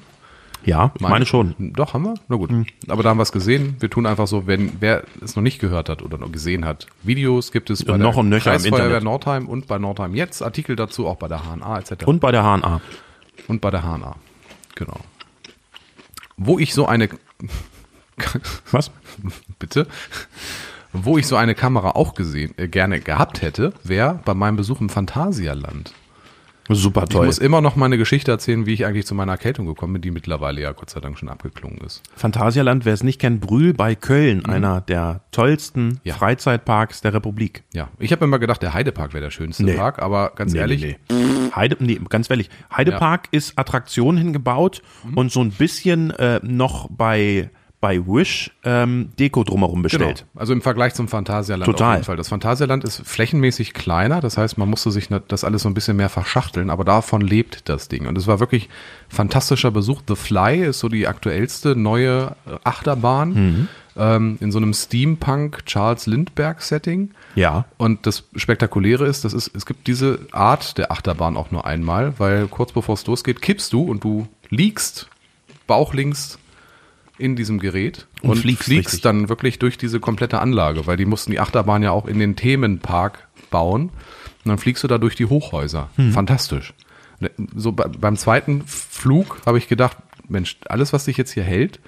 S1: Ja, ich meine schon. Mhm.
S2: Doch, haben wir? Na gut. Aber da haben wir es gesehen. Wir tun einfach so, wenn wer es noch nicht gehört hat oder noch gesehen hat. Videos gibt es bei
S1: noch
S2: der
S1: nöcher
S2: Kreisfeuerwehr. Nordheim und bei Nordheim jetzt. Artikel dazu auch bei der HNA etc.
S1: Und bei der HNA.
S2: Und bei der HNA. Genau. Wo ich so eine, <laughs>
S1: Was?
S2: bitte, wo ich so eine Kamera auch gesehen, äh, gerne gehabt hätte, wäre bei meinem Besuch im Phantasialand.
S1: Super
S2: Ich
S1: toll.
S2: muss immer noch meine Geschichte erzählen, wie ich eigentlich zu meiner Erkältung gekommen bin, die mittlerweile ja Gott sei Dank schon abgeklungen ist.
S1: Phantasialand, wer es nicht kennt, Brühl bei Köln, einer der tollsten
S2: Mhm. Ja.
S1: Freizeitparks der Republik.
S2: Ja, ich habe immer gedacht, der Heidepark wäre der schönste
S1: Nee.
S2: Park, aber ganz ehrlich,
S1: Nee, nee. Heide, nee, ganz ehrlich, Heidepark ist Attraktion hingebaut
S2: Mhm.
S1: und so ein bisschen äh, noch bei, bei Wish ähm, Deko drumherum bestellt.
S2: Genau. Also im Vergleich zum Phantasialand
S1: Total.
S2: auf jeden Fall. Das Phantasialand ist flächenmäßig kleiner, das heißt, man musste sich ne- das alles so ein bisschen mehr verschachteln, aber davon lebt das Ding. Und es war wirklich fantastischer Besuch. The Fly ist so die aktuellste neue äh, Achterbahn
S1: Mhm.
S2: ähm, in so einem Steampunk Charles Lindbergh Setting.
S1: Ja.
S2: Und das Spektakuläre ist, das ist, es gibt diese Art der Achterbahn auch nur einmal, weil kurz bevor es losgeht, kippst du und du liegst bauchlinks in diesem Gerät
S1: Und
S2: und,
S1: fliegst
S2: fliegst, dann wirklich durch diese komplette Anlage, weil die mussten die Achterbahn ja auch in den Themenpark bauen. Und dann fliegst du da durch die Hochhäuser.
S1: Hm.
S2: Fantastisch. Ne, So bei, beim zweiten Flug habe ich gedacht, Mensch, alles, was dich jetzt hier hält,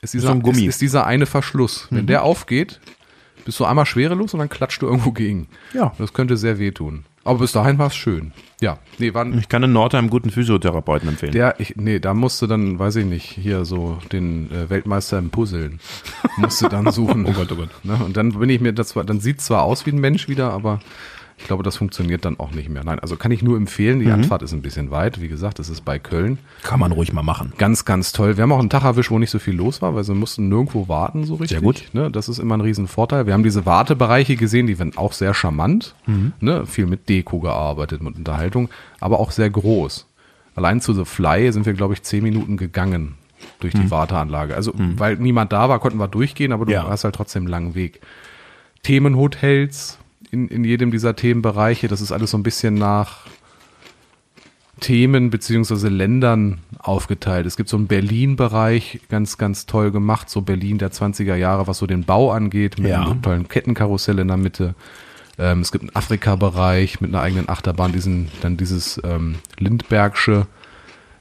S2: ist dieser,
S1: So ein Gummi. Mhm.
S2: Ist, ist dieser eine Verschluss. Wenn der aufgeht, bist du einmal schwerelos und dann klatscht du irgendwo gegen.
S1: Ja.
S2: Das könnte sehr wehtun. Aber bis dahin war es schön. Ja, nee, waren,
S1: Ich kann in Nordheim einen guten Physiotherapeuten empfehlen.
S2: der, ich, nee, da musste dann, weiß ich nicht, hier so den äh, Weltmeister im Puzzeln musste dann <laughs> suchen. oh Gott, oh Gott. Ne? Und dann bin ich mir, das war, dann sieht zwar aus wie ein Mensch wieder, aber ich glaube, das funktioniert dann auch nicht mehr. Nein, also kann ich nur empfehlen.
S1: Mhm.
S2: Die Anfahrt ist ein bisschen weit. Wie gesagt, es ist bei Köln.
S1: kann man ruhig mal machen.
S2: Ganz, ganz toll. Wir haben auch einen Tag erwischt, wo nicht so viel los war, weil wir mussten nirgendwo warten so richtig.
S1: Sehr gut.
S2: Ne? Das ist immer ein Riesenvorteil. Wir haben diese Wartebereiche gesehen, die waren auch sehr charmant.
S1: Mhm.
S2: Ne? Viel mit Deko gearbeitet, mit Unterhaltung, aber auch sehr groß. Allein zu The Fly sind wir, glaube ich, zehn Minuten gegangen durch die Warteanlage. Also, weil niemand da war, konnten wir durchgehen, aber du
S1: Mhm. Ja.
S2: hast halt trotzdem einen langen Weg. Themenhotels in, in jedem dieser Themenbereiche, das ist alles so ein bisschen nach Themen beziehungsweise Ländern aufgeteilt. Es gibt so einen Berlin-Bereich, ganz, ganz toll gemacht, so Berlin der 20er Jahre, was so den Bau angeht, mit
S1: Ja.
S2: einem tollen Kettenkarussell in der Mitte. Ähm, es gibt einen Afrika-Bereich mit einer eigenen Achterbahn, diesen, dann dieses ähm, Lindbergsche,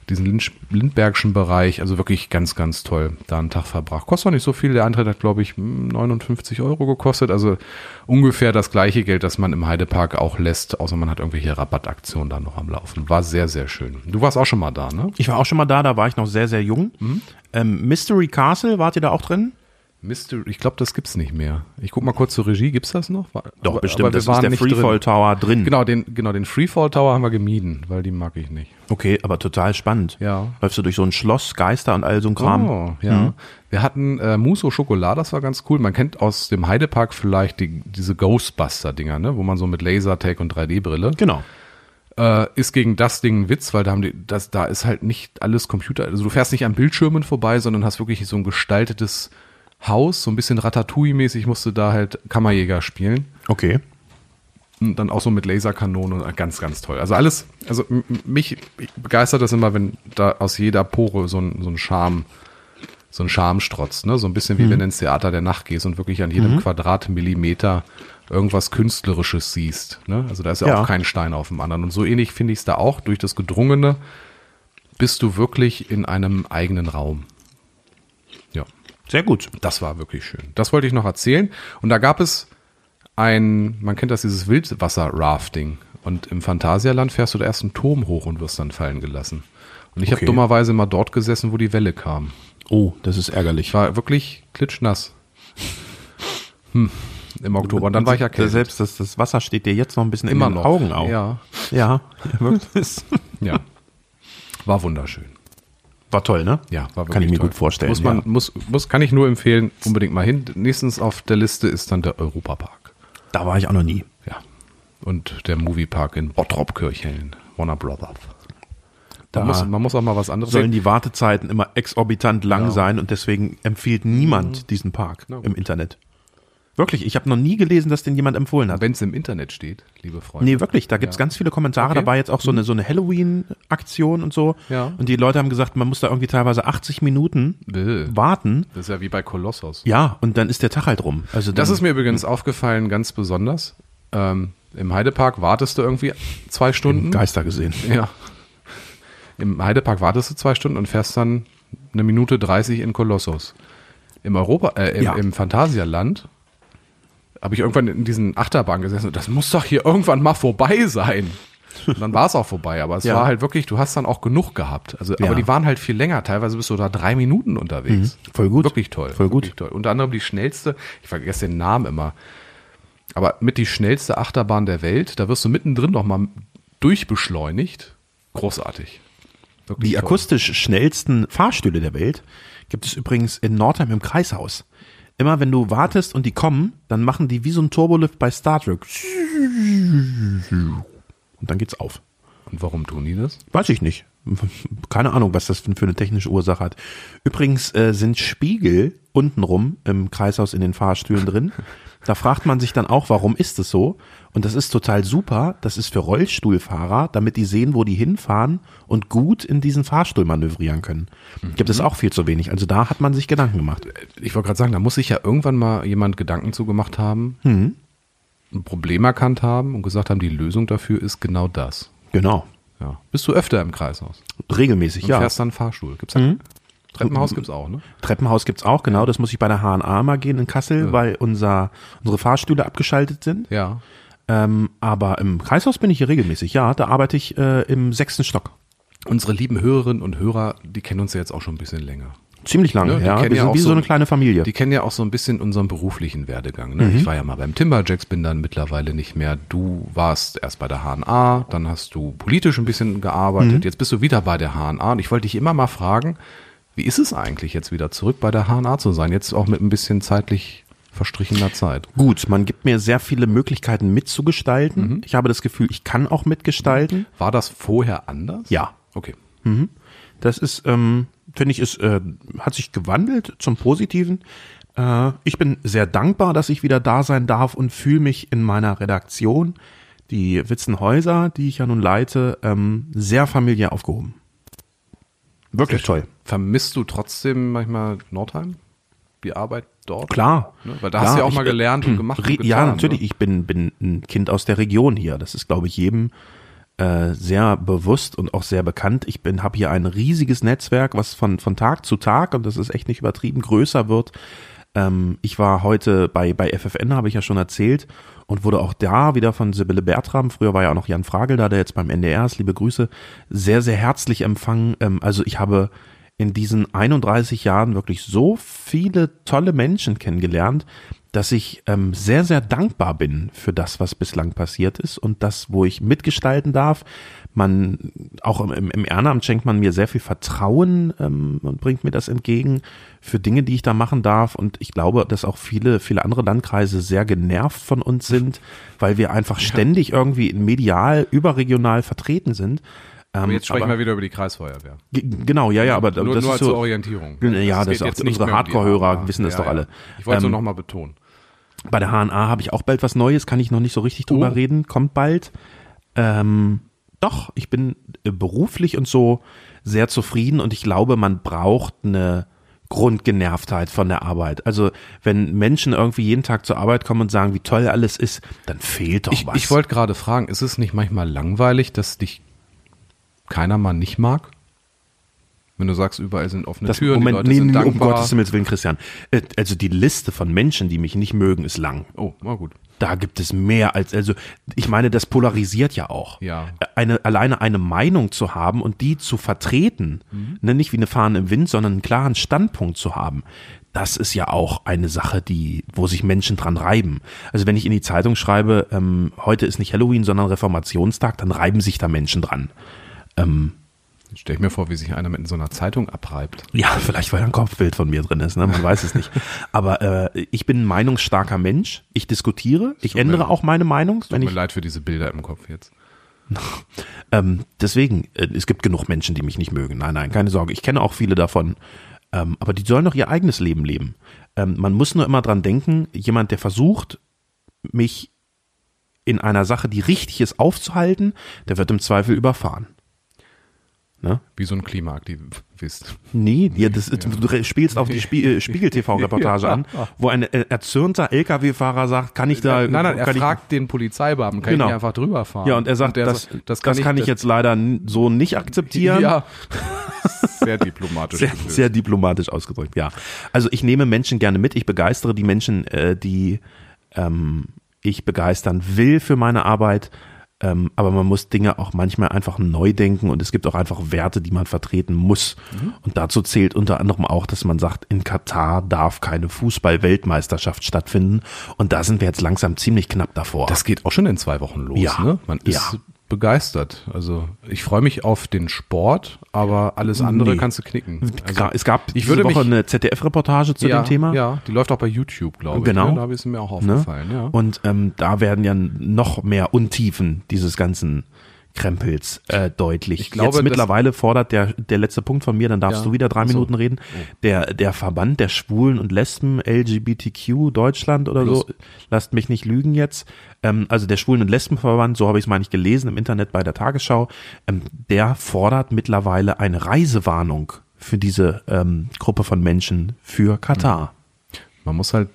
S2: diesen Lind Lindbergschen Bereich, also wirklich ganz, ganz toll, da einen Tag verbracht. Kostet auch nicht so viel, der Eintritt hat, glaube ich, 59 Euro gekostet, also ungefähr das gleiche Geld, das man im Heidepark auch lässt, außer man hat irgendwelche Rabattaktionen da noch am Laufen. War sehr, sehr schön. Du warst auch schon mal da, ne?
S1: Ich war auch schon mal da, da war ich noch sehr, sehr jung.
S2: Mhm.
S1: Ähm, Mystery Castle, wart ihr da auch drin?
S2: Mystery, ich glaube, das gibt's nicht mehr. Ich guck mal kurz zur Regie, gibt's das noch? War-
S1: Doch,
S2: aber-
S1: bestimmt.
S2: aber
S1: das ist der Freefall
S2: drin.
S1: Tower drin.
S2: Genau, den, genau, den Freefall Tower haben wir gemieden, weil die mag ich nicht.
S1: Okay, aber total spannend.
S2: Ja.
S1: Läufst du durch so ein Schloss, Geister und all so ein Kram.
S2: Oh, ja. Wir hatten äh, Muso Schokolade, das war ganz cool. Man kennt aus dem Heidepark vielleicht die, diese Ghostbuster-Dinger, ne? wo man so mit Lasertag und 3D-Brille.
S1: Genau.
S2: Äh, ist gegen das Ding ein Witz, weil da haben die, das, da ist halt nicht alles Computer. Also du fährst nicht an Bildschirmen vorbei, sondern hast wirklich so ein gestaltetes Haus, so ein bisschen Ratatouille-mäßig musste da halt Kammerjäger spielen.
S1: Okay.
S2: Und dann auch so mit Laserkanonen und ganz, ganz toll. Also alles, also mich begeistert das immer, wenn da aus jeder Pore so ein, so ein Charme, so ein Charme strotzt, ne? So ein bisschen wie wenn du ins Theater der Nacht gehst und wirklich an jedem Quadratmillimeter irgendwas Künstlerisches siehst. Ne? Also da ist ja,
S1: Ja.
S2: auch kein Stein auf dem anderen. Und so ähnlich finde ich es da auch. Durch das Gedrungene bist du wirklich in einem eigenen Raum. Ja.
S1: Sehr gut.
S2: Das war wirklich schön. Das wollte ich noch erzählen. Und da gab es ein, man kennt das, dieses Wildwasser-Rafting. Und im Phantasialand fährst du da erst einen Turm hoch und wirst dann fallen gelassen. Und ich habe
S1: Okay.
S2: dummerweise mal dort gesessen, wo die Welle kam.
S1: Oh, das ist ärgerlich.
S2: Ich war wirklich klitschnass. Hm, Im Oktober. Und dann war ich erkältet.
S1: Selbst das, das Wasser steht dir jetzt noch ein bisschen
S2: Immer
S1: in den
S2: noch.
S1: Augen auf.
S2: Ja,
S1: Ja, <laughs> wirklich.
S2: ja. War wunderschön.
S1: War toll, ne?
S2: Ja, war wirklich
S1: Kann ich mir
S2: toll.
S1: gut vorstellen.
S2: Muss man,
S1: ja.
S2: muss, muss, kann ich nur empfehlen, unbedingt mal hin. Nächstens auf der Liste ist dann der Europapark.
S1: Da war ich auch noch nie.
S2: Ja. Und der Moviepark in Bottrop-Kirchhellen. Warner Brothers.
S1: Da
S2: Man muss, man muss auch mal was anderes
S1: sollen
S2: sehen.
S1: die Wartezeiten immer exorbitant lang
S2: Ja.
S1: sein und deswegen empfiehlt niemand diesen Park im Internet. Wirklich, ich habe noch nie gelesen, dass den jemand empfohlen hat.
S2: Wenn es im Internet steht, liebe Freunde.
S1: Nee, wirklich, da gibt's ganz viele Kommentare.
S2: Okay.
S1: Da war jetzt auch so eine, so eine Halloween-Aktion und so.
S2: Ja.
S1: Und die Leute haben gesagt, man muss da irgendwie teilweise 80 Minuten
S2: Bäh.
S1: warten.
S2: Das ist ja wie bei Kolossos.
S1: Ja, und dann ist der Tag halt rum. Also
S2: Das ist mir übrigens aufgefallen, ganz besonders. Ähm, Im Heidepark wartest du irgendwie zwei Stunden.
S1: Geister gesehen. <laughs>
S2: Ja. Im Heidepark wartest du zwei Stunden und fährst dann eine Minute 30 in Kolossos. Im Europa, äh, im,
S1: Ja.
S2: im Phantasialand habe ich irgendwann in diesen Achterbahn gesessen und das muss doch hier irgendwann mal vorbei sein. Und dann war es auch vorbei, aber es
S1: Ja.
S2: war halt wirklich, du hast dann auch genug gehabt. Also,
S1: Ja.
S2: aber die waren halt viel länger. Teilweise bist du da drei Minuten unterwegs.
S1: Mhm. Voll gut.
S2: Wirklich toll.
S1: Voll gut.
S2: Wirklich toll. Unter anderem die schnellste, ich vergesse den Namen immer, aber mit die schnellste Achterbahn der Welt. Da wirst du mittendrin noch mal durchbeschleunigt. Großartig. Wirklich
S1: Die
S2: toll.
S1: akustisch schnellsten Fahrstühle der Welt gibt es übrigens in Nordheim im Kreishaus. Immer wenn du wartest und die kommen, dann machen die wie so ein Turbolift bei Star Trek. Und dann geht's auf.
S2: Und warum tun die das?
S1: Weiß ich nicht. <laughs> Keine Ahnung, was das für eine technische Ursache hat. Übrigens äh, sind Spiegel untenrum im Kreishaus in den Fahrstühlen drin. Da fragt man sich dann auch, warum ist es so? Und das ist total super. Das ist für Rollstuhlfahrer, damit die sehen, wo die hinfahren und gut in diesen Fahrstuhl manövrieren können. Gibt es auch viel zu wenig. Also da hat man sich Gedanken gemacht.
S2: Ich wollte gerade sagen, da muss sich ja irgendwann mal jemand Gedanken zugemacht haben,
S1: Mhm.
S2: ein Problem erkannt haben und gesagt haben, die Lösung dafür ist genau das.
S1: Genau.
S2: Ja. Bist du öfter im Kreishaus?
S1: Regelmäßig,
S2: Und
S1: ja. Mhm.
S2: fährst dann Fahrstuhl. Gibt's da, Treppenhaus gibt's auch, ne?
S1: Treppenhaus gibt's auch, genau. Das muss ich bei der H&A mal gehen in Kassel, weil unser, unsere Fahrstühle abgeschaltet sind.
S2: Ja.
S1: Ähm, aber im Kreishaus bin ich hier regelmäßig, ja. Da arbeite ich äh, im sechsten Stock.
S2: Unsere lieben Hörerinnen und Hörer, die kennen uns ja jetzt auch schon ein bisschen länger.
S1: Ziemlich lange,
S2: Ja, die
S1: ja.
S2: kennen
S1: Wir
S2: ja
S1: sind wie so,
S2: so-
S1: eine kleine Familie.
S2: Die kennen ja auch so ein bisschen unseren beruflichen Werdegang. Ne?
S1: Mhm.
S2: Ich war ja mal beim Timberjacks, bin dann mittlerweile nicht mehr. Du warst erst bei der HNA, dann hast du politisch ein bisschen gearbeitet,
S1: Mhm.
S2: jetzt bist du wieder bei der HNA. Und ich wollte dich immer mal fragen, wie ist es eigentlich jetzt wieder zurück bei der HNA zu sein? Jetzt auch mit ein bisschen zeitlich verstrichener Zeit.
S1: Gut, man gibt mir sehr viele Möglichkeiten mitzugestalten.
S2: Mhm.
S1: Ich habe das Gefühl, ich kann auch mitgestalten.
S2: War das vorher anders?
S1: Ja.
S2: Okay.
S1: Das ist, ähm, finde ich, ist, äh, hat sich gewandelt zum Positiven. Äh, ich bin sehr dankbar, dass ich wieder da sein darf und fühle mich in meiner Redaktion, die Witzenhäuser, die ich ja nun leite, ähm, sehr familiär aufgehoben. Wirklich toll.
S2: Vermisst du trotzdem manchmal Nordheim? Die Arbeit dort?
S1: Klar.
S2: Ne? Weil da hast du ja auch mal
S1: äh,
S2: gelernt und gemacht.
S1: Re
S2: und getan,
S1: ja, natürlich.
S2: Ne?
S1: Ich bin, bin ein Kind aus der Region hier. Das ist, glaube ich, jedem äh, sehr bewusst und auch sehr bekannt. Ich bin, habe hier ein riesiges Netzwerk, was von, von Tag zu Tag, und das ist echt nicht übertrieben, größer wird. Ähm, ich war heute bei, bei FFN, habe ich ja schon erzählt, und wurde auch da wieder von Sibylle Bertram, früher war ja auch noch Jan Fragel da, der jetzt beim NDR ist, liebe Grüße, sehr, sehr herzlich empfangen. Ähm, also ich habe in diesen 31 Jahren wirklich so viele tolle Menschen kennengelernt, dass ich ähm, sehr, sehr dankbar bin für das, was bislang passiert ist und das, wo ich mitgestalten darf. Man, auch im, im Ehrenamt schenkt man mir sehr viel Vertrauen ähm, und bringt mir das entgegen für Dinge, die ich da machen darf. Und ich glaube, dass auch viele, viele andere Landkreise sehr genervt von uns sind, weil wir einfach ständig irgendwie medial, überregional vertreten sind.
S2: Aber
S1: Ähm,
S2: jetzt sprechen wir wieder über die Kreisfeuerwehr.
S1: Genau, ja, ja, aber
S2: Nur,
S1: das
S2: nur
S1: ist so.
S2: Orientierung.
S1: Ja, das ist auch unsere
S2: um
S1: Hardcore-Hörer
S2: HNA.
S1: wissen das
S2: Ja,
S1: doch
S2: ja.
S1: alle.
S2: Ich wollte es
S1: Ähm,
S2: nur nochmal betonen.
S1: Bei der HNA habe ich auch bald was Neues, kann ich noch nicht so richtig drüber
S2: Oh.
S1: reden, kommt bald. Ähm, doch, ich bin äh, beruflich und so sehr zufrieden und ich glaube, man braucht eine Grundgenervtheit von der Arbeit. Also wenn Menschen irgendwie jeden Tag zur Arbeit kommen und sagen, wie toll alles ist, dann fehlt doch
S2: Ich,
S1: was.
S2: ich wollte gerade fragen, ist es nicht manchmal langweilig, dass dich keiner mal nicht mag? Wenn du sagst, überall sind offene
S1: das,
S2: Türen,
S1: Moment,
S2: die Leute
S1: nee,
S2: sind
S1: nee, um
S2: dankbar.
S1: Gottes Willen, Christian. Äh, Also die Liste von Menschen, die mich nicht mögen, ist lang.
S2: oh, na gut.
S1: Da gibt es mehr als, also ich meine, das polarisiert ja auch.
S2: Ja.
S1: Eine, alleine eine Meinung zu haben und die zu vertreten, ne, nicht wie eine Fahne im Wind, sondern einen klaren Standpunkt zu haben, das ist ja auch eine Sache, die, wo sich Menschen dran reiben. Also wenn ich in die Zeitung schreibe, ähm, heute ist nicht Halloween, sondern Reformationstag, dann reiben sich da Menschen dran. Ähm,
S2: Stell ich mir vor, wie sich einer mit so einer Zeitung abreibt.
S1: Ja, vielleicht weil ein Kopfbild von mir drin ist, ne? man weiß es nicht. Aber äh, ich bin ein meinungsstarker Mensch. Ich diskutiere, ich ändere
S2: mir-
S1: auch meine Meinung.
S2: Tut mir leid für diese Bilder im Kopf jetzt. <laughs>
S1: ähm, deswegen, äh, es gibt genug Menschen, die mich nicht mögen. Nein, nein, keine Sorge. Ich kenne auch viele davon. Ähm, aber die sollen doch ihr eigenes Leben leben. Ähm, man muss nur immer dran denken, jemand, der versucht, mich in einer Sache, die richtig ist, aufzuhalten, der wird im Zweifel überfahren. Ne?
S2: Wie so ein Klimaaktivist.
S1: Nee, ja, das, ist- du spielst auf die Spie äh, Spiegel-TV-Reportage <laughs>
S2: Ja.
S1: an, wo ein äh, erzürnter LKW-Fahrer sagt, kann ich da...
S2: nein, nein, er
S1: kann ich,
S2: fragt den Polizeibeamten, kann
S1: Genau.
S2: ich einfach drüber fahren?
S1: Ja, und er sagt,
S2: der
S1: das,
S2: so-
S1: das, kann, ich, jetzt leider so nicht akzeptieren.
S2: Ja. <laughs> Sehr diplomatisch.
S1: Sehr, sehr diplomatisch ausgedrückt, ja. Also ich nehme Menschen gerne mit, ich begeistere die Menschen, äh, die ähm, ich begeistern will für meine Arbeit. Ähm, aber man muss Dinge auch manchmal einfach neu denken und es gibt auch einfach Werte, die man vertreten muss.
S2: Mhm.
S1: Und dazu zählt unter anderem auch, dass man sagt, in Katar darf keine Fußball-Weltmeisterschaft stattfinden. Und da sind wir jetzt langsam ziemlich knapp davor.
S2: Das geht auch schon in zwei Wochen los.
S1: Ja.
S2: Ne? Man ist
S1: Ja.
S2: Begeistert. Also ich freue mich auf den Sport, aber alles andere
S1: Nee.
S2: kannst du knicken. Also,
S1: es gab
S2: ich würde
S1: Woche
S2: mich-
S1: eine ZDF-Reportage zu
S2: ja,
S1: dem Thema.
S2: Ja, die läuft auch bei YouTube, glaube
S1: Genau.
S2: ich. Ne? Da habe ich es mir auch
S1: Ne?
S2: aufgefallen. Ja.
S1: Und ähm, da werden ja noch mehr Untiefen dieses ganzen Krempels äh, deutlich.
S2: Ich glaube,
S1: Jetzt mittlerweile fordert der, der letzte Punkt von mir, dann darfst
S2: Ja.
S1: du wieder drei
S2: Ach so.
S1: Minuten reden. Der, der Verband der Schwulen und Lesben LGBTQ Deutschland oder so,
S2: Plus.
S1: lasst mich nicht lügen jetzt. Ähm, also der Schwulen- und Lesbenverband, so habe ich es mal nicht gelesen im Internet bei der Tagesschau, ähm, der fordert mittlerweile eine Reisewarnung für diese ähm, Gruppe von Menschen für Katar.
S2: Man muss halt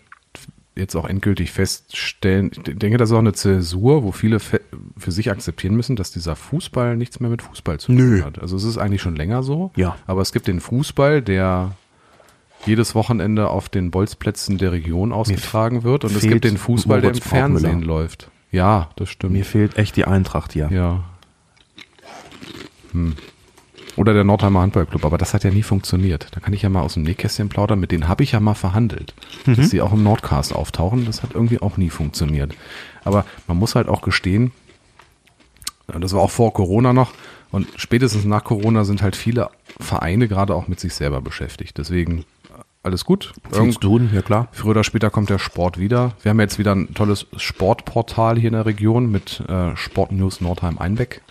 S2: jetzt auch endgültig feststellen, ich denke, das ist auch eine Zäsur, wo viele für sich akzeptieren müssen, dass dieser Fußball nichts mehr mit Fußball zu tun
S1: Nö.
S2: hat. Also es ist eigentlich schon länger so.
S1: Ja.
S2: Aber es gibt den Fußball, der jedes Wochenende auf den Bolzplätzen der Region ausgetragen wird und es gibt den Fußball, der im
S1: Moritz.
S2: Fernsehen läuft. Ja, das stimmt.
S1: Mir fehlt echt die Eintracht hier.
S2: Ja. Hm. Oder der Nordheimer Handballclub, aber das hat ja nie funktioniert. Da kann ich ja mal aus dem Nähkästchen plaudern, mit denen habe ich ja mal verhandelt, dass sie auch im Nordcast auftauchen. Das hat irgendwie auch nie funktioniert. Aber man muss halt auch gestehen, das war auch vor Corona noch und spätestens nach Corona sind halt viele Vereine gerade auch mit sich selber beschäftigt. Deswegen äh, alles gut.
S1: Viel zu tun, ja klar.
S2: Früher oder später kommt der Sport wieder. Wir haben jetzt wieder ein tolles Sportportal hier in der Region mit äh, Sportnews Nordheim-Einbeck.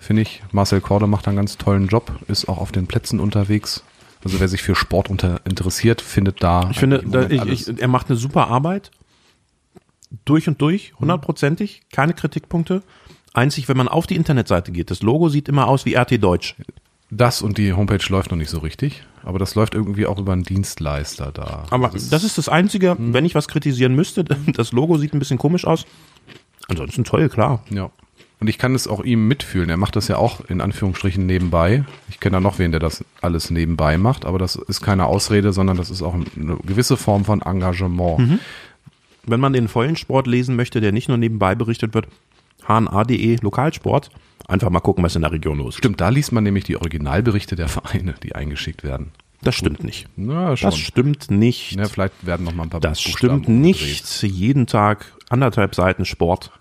S2: Finde ich. Marcel Korde macht einen ganz tollen Job, ist auch auf den Plätzen unterwegs. Also wer sich für Sport unter, interessiert, findet da.
S1: Ich finde, da, ich, ich, er macht eine super Arbeit. Durch und durch, hundertprozentig, keine Kritikpunkte. Einzig, wenn man auf die Internetseite geht, das Logo sieht immer aus wie RT Deutsch.
S2: das und die Homepage läuft noch nicht so richtig, aber das läuft irgendwie auch über einen Dienstleister da.
S1: Aber das ist das Einzige, wenn ich was kritisieren müsste, <laughs> das Logo sieht ein bisschen komisch aus. Ansonsten toll, klar.
S2: Ja. Und ich kann es auch ihm mitfühlen. Er macht das ja auch in Anführungsstrichen nebenbei. Ich kenne da noch wen, der das alles nebenbei macht, aber das ist keine Ausrede, sondern das ist auch eine gewisse Form von Engagement.
S1: Wenn man den vollen Sport lesen möchte, der nicht nur nebenbei berichtet wird, hna.de Lokalsport, einfach mal gucken, was in der Region los ist.
S2: Stimmt, da liest man nämlich die Originalberichte der Vereine, die eingeschickt werden.
S1: Das stimmt nicht.
S2: Na.
S1: Das stimmt nicht.
S2: ja, vielleicht werden noch mal ein paar
S1: Das
S2: Buchstaben
S1: stimmt
S2: umgedreht.
S1: nicht. Jeden Tag anderthalb Seiten Sport.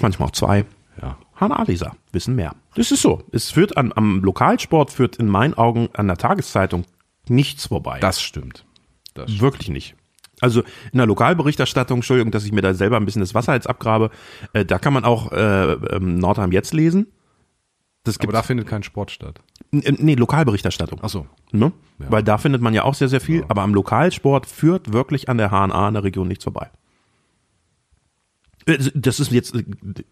S1: Manchmal auch zwei.
S2: Ja.
S1: Hanna Leser wissen mehr. Das ist so. Es führt an, am Lokalsport führt in meinen Augen an der Tageszeitung nichts vorbei.
S2: Das stimmt. Das stimmt.
S1: Wirklich nicht. Also in der Lokalberichterstattung, Entschuldigung, dass ich mir da selber ein bisschen das Wasser jetzt abgrabe, äh, da kann man auch äh, ähm, Nordheim jetzt lesen. Das
S2: Aber
S1: gibt
S2: da findet kein Sport statt.
S1: nee Lokalberichterstattung.
S2: Ach so.
S1: Ne?
S2: Ja.
S1: Weil da findet man ja auch sehr, sehr viel, aber am Lokalsport führt wirklich an der HNA in der Region nichts vorbei. Äh, Das ist jetzt, äh,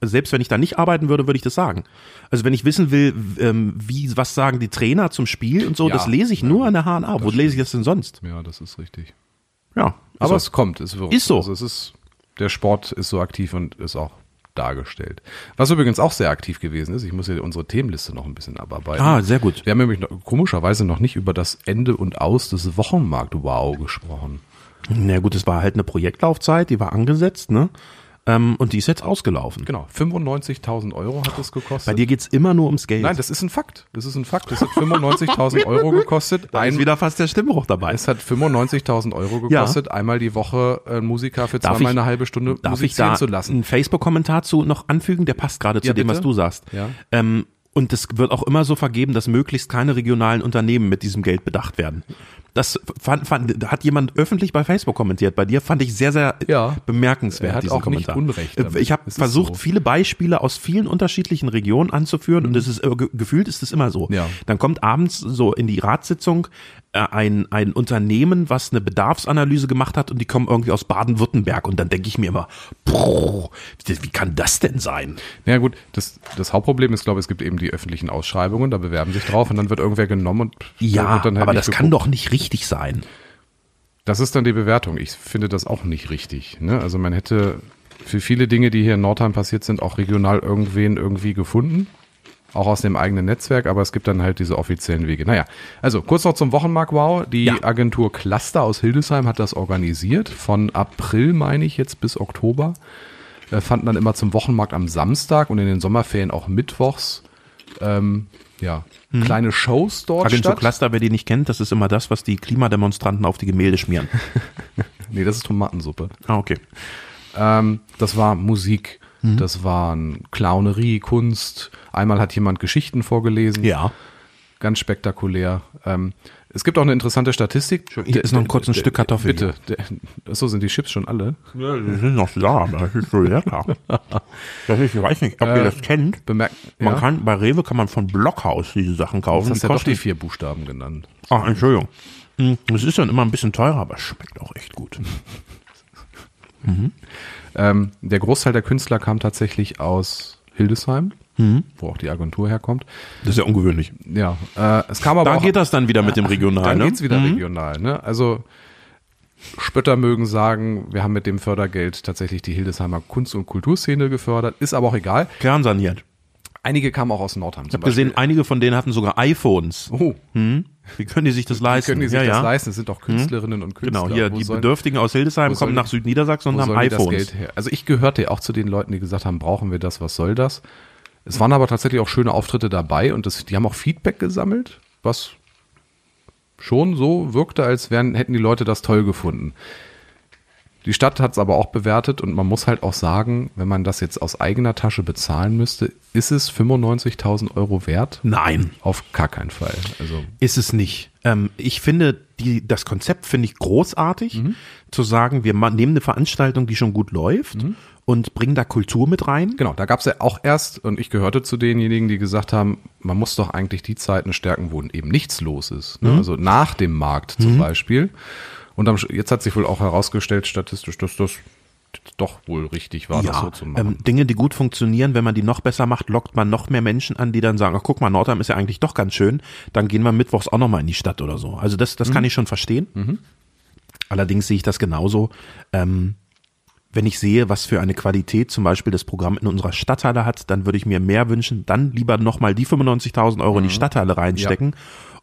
S1: selbst wenn ich da nicht arbeiten würde, würde ich das sagen. Also wenn ich wissen will, ähm, wie, was sagen die Trainer zum Spiel und so,
S2: Ja.
S1: das lese ich nur an der HNA. Wo lese ich das denn sonst?
S2: Ja, das ist richtig.
S1: Ja.
S2: Aber
S1: so.
S2: es kommt. Es wird,
S1: Ist so.
S2: Also es ist, der Sport ist so aktiv und ist auch dargestellt. Was übrigens auch sehr aktiv gewesen ist, ich muss hier unsere Themenliste noch ein bisschen abarbeiten.
S1: Ah, sehr gut.
S2: Wir haben nämlich noch, komischerweise noch nicht über das Ende und Aus des Wochenmarkt-Wow gesprochen.
S1: Na gut, es war halt eine Projektlaufzeit, die war angesetzt, ne? Ähm, und die ist jetzt ausgelaufen.
S2: Genau, 95.000 Euro hat es gekostet.
S1: Bei dir geht's immer nur ums Geld.
S2: Nein, das ist ein Fakt. Das ist ein Fakt. Das hat 95.000 Euro gekostet.
S1: da ist
S2: Ein,
S1: wieder fast der Stimmbruch dabei.
S2: es hat 95.000 Euro gekostet, einmal die Woche einen Musiker für
S1: Darf
S2: zweimal
S1: ich-
S2: eine halbe Stunde
S1: Darf ich
S2: musizieren
S1: da
S2: zu lassen.
S1: einen Facebook-Kommentar zu noch anfügen? Der passt gerade zu
S2: Ja,
S1: dem, was du sagst.
S2: Ja.
S1: Ähm, Und es wird auch immer so vergeben, dass möglichst keine regionalen Unternehmen mit diesem Geld bedacht werden. Das fand, fand, hat jemand öffentlich bei Facebook kommentiert. Bei dir fand ich sehr, sehr
S2: Ja.
S1: bemerkenswert,
S2: Er hat
S1: diesen
S2: auch nicht
S1: Kommentar.
S2: Unrecht
S1: Äh,
S2: damit.
S1: Ich habe versucht,
S2: so.
S1: viele Beispiele aus vielen unterschiedlichen Regionen anzuführen und das ist äh, ge gefühlt ist es immer so.
S2: Ja.
S1: Dann kommt abends so in die Ratssitzung ein, ein Unternehmen, was eine Bedarfsanalyse gemacht hat und die kommen irgendwie aus Baden-Württemberg und dann denke ich mir immer, boah, wie kann das denn sein?
S2: Ja gut, das, das Hauptproblem ist, glaube ich, es gibt eben die öffentlichen Ausschreibungen, da bewerben sich drauf und dann wird irgendwer genommen und
S1: Ja,
S2: halt
S1: aber das kann
S2: geguckt.
S1: doch nicht richtig sein.
S2: Das ist dann die Bewertung. Ich finde das auch nicht richtig. Ne? Also man hätte für viele Dinge, die hier in Nordheim passiert sind, auch regional irgendwen irgendwie gefunden. Auch aus dem eigenen Netzwerk, aber es gibt dann halt diese offiziellen Wege. Naja, also kurz noch zum Wochenmarkt Wow. Die
S1: Ja.
S2: Agentur Cluster aus Hildesheim hat das organisiert. Von April, meine ich, jetzt bis Oktober. Äh, fanden dann immer zum Wochenmarkt am Samstag und in den Sommerferien auch mittwochs. Ähm, ja, kleine Shows dort
S1: Agentur
S2: statt.
S1: Cluster, wer die nicht kennt, das ist immer das, was die Klimademonstranten auf die Gemälde schmieren. <laughs>
S2: Nee, das ist Tomatensuppe.
S1: Ah, okay.
S2: Ähm, das war Musik,
S1: Mhm.
S2: das waren Clownerie, Kunst. Einmal hat jemand Geschichten vorgelesen.
S1: Ja.
S2: Ganz spektakulär. Ähm, es gibt auch eine interessante Statistik.
S1: Hier ist noch ein kurzes Stück Kartoffel
S2: Bitte. Der, so sind die Chips schon alle.
S1: Ja, die sind noch da, das ist so lecker. <laughs> Das ist, ich weiß nicht, ob ihr das kennt.
S2: Bemerkt.
S1: Man
S2: ja?
S1: kann, bei Rewe kann man von Blockhaus diese Sachen kaufen.
S2: Du hast
S1: Die
S2: ja doch die vier Buchstaben genannt.
S1: Ach, Entschuldigung. Hm, Es ist dann immer ein bisschen teurer, aber es schmeckt auch echt gut. <laughs>
S2: Ähm, der Großteil der Künstler kam tatsächlich aus Hildesheim,
S1: Mhm.
S2: wo auch die Agentur herkommt.
S1: Das ist ja ungewöhnlich.
S2: Ja, äh, es kam aber
S1: Da
S2: auch,
S1: geht das dann wieder mit dem <laughs> Regional,
S2: Dann
S1: ne?
S2: geht's wieder
S1: Mhm.
S2: regional. Ne? Also Spötter mögen sagen, wir haben mit dem Fördergeld tatsächlich die Hildesheimer Kunst- und Kulturszene gefördert. Ist aber auch egal.
S1: Kernsaniert.
S2: Einige kamen auch aus Nordheim.
S1: Ich habe gesehen, einige von denen hatten sogar iPhones.
S2: oh,
S1: Wie können die sich das leisten?
S2: können die sich
S1: ja,
S2: das
S1: ja.
S2: leisten? Es sind auch Künstlerinnen und Künstler.
S1: Genau, hier
S2: Wo
S1: die
S2: sollen-
S1: Bedürftigen aus Hildesheim kommen nach Südniedersachsen und haben
S2: das
S1: iPhones.
S2: Also ich gehörte auch zu den Leuten, die gesagt haben, brauchen wir das, was soll das? Es waren aber tatsächlich auch schöne Auftritte dabei und das, die haben auch Feedback gesammelt, was schon so wirkte, als wären, hätten die Leute das toll gefunden. Die Stadt hat es aber auch bewertet und man muss halt auch sagen, wenn man das jetzt aus eigener Tasche bezahlen müsste, ist es 95.000 Euro wert?
S1: Nein,
S2: Auf gar keinen Fall. Also
S1: ist es nicht. Ähm, ich finde, die, das Konzept finde ich großartig,
S2: Mhm.
S1: zu sagen, wir nehmen eine Veranstaltung, die schon gut läuft und bringen da Kultur mit rein.
S2: Genau, da gab es ja auch erst, und ich gehörte zu denjenigen, die gesagt haben, man muss doch eigentlich die Zeiten stärken, wo eben nichts los ist. Ne? Also nach dem Markt zum Beispiel. Und am, jetzt hat sich wohl auch herausgestellt, statistisch, dass das doch wohl richtig war, das so zu machen.
S1: ähm, Dinge, die gut funktionieren, wenn man die noch besser macht, lockt man noch mehr Menschen an, die dann sagen, ach guck mal, Nordheim ist ja eigentlich doch ganz schön, dann gehen wir mittwochs auch noch mal in die Stadt oder so. Also das, das
S2: Mhm.
S1: kann ich schon verstehen. Allerdings sehe ich das genauso. Ähm, wenn ich sehe, was für eine Qualität zum Beispiel das Programm in unserer Stadthalle hat, dann würde ich mir mehr wünschen, dann lieber nochmal die 95.000 Euro in
S2: Mhm.
S1: die Stadthalle reinstecken,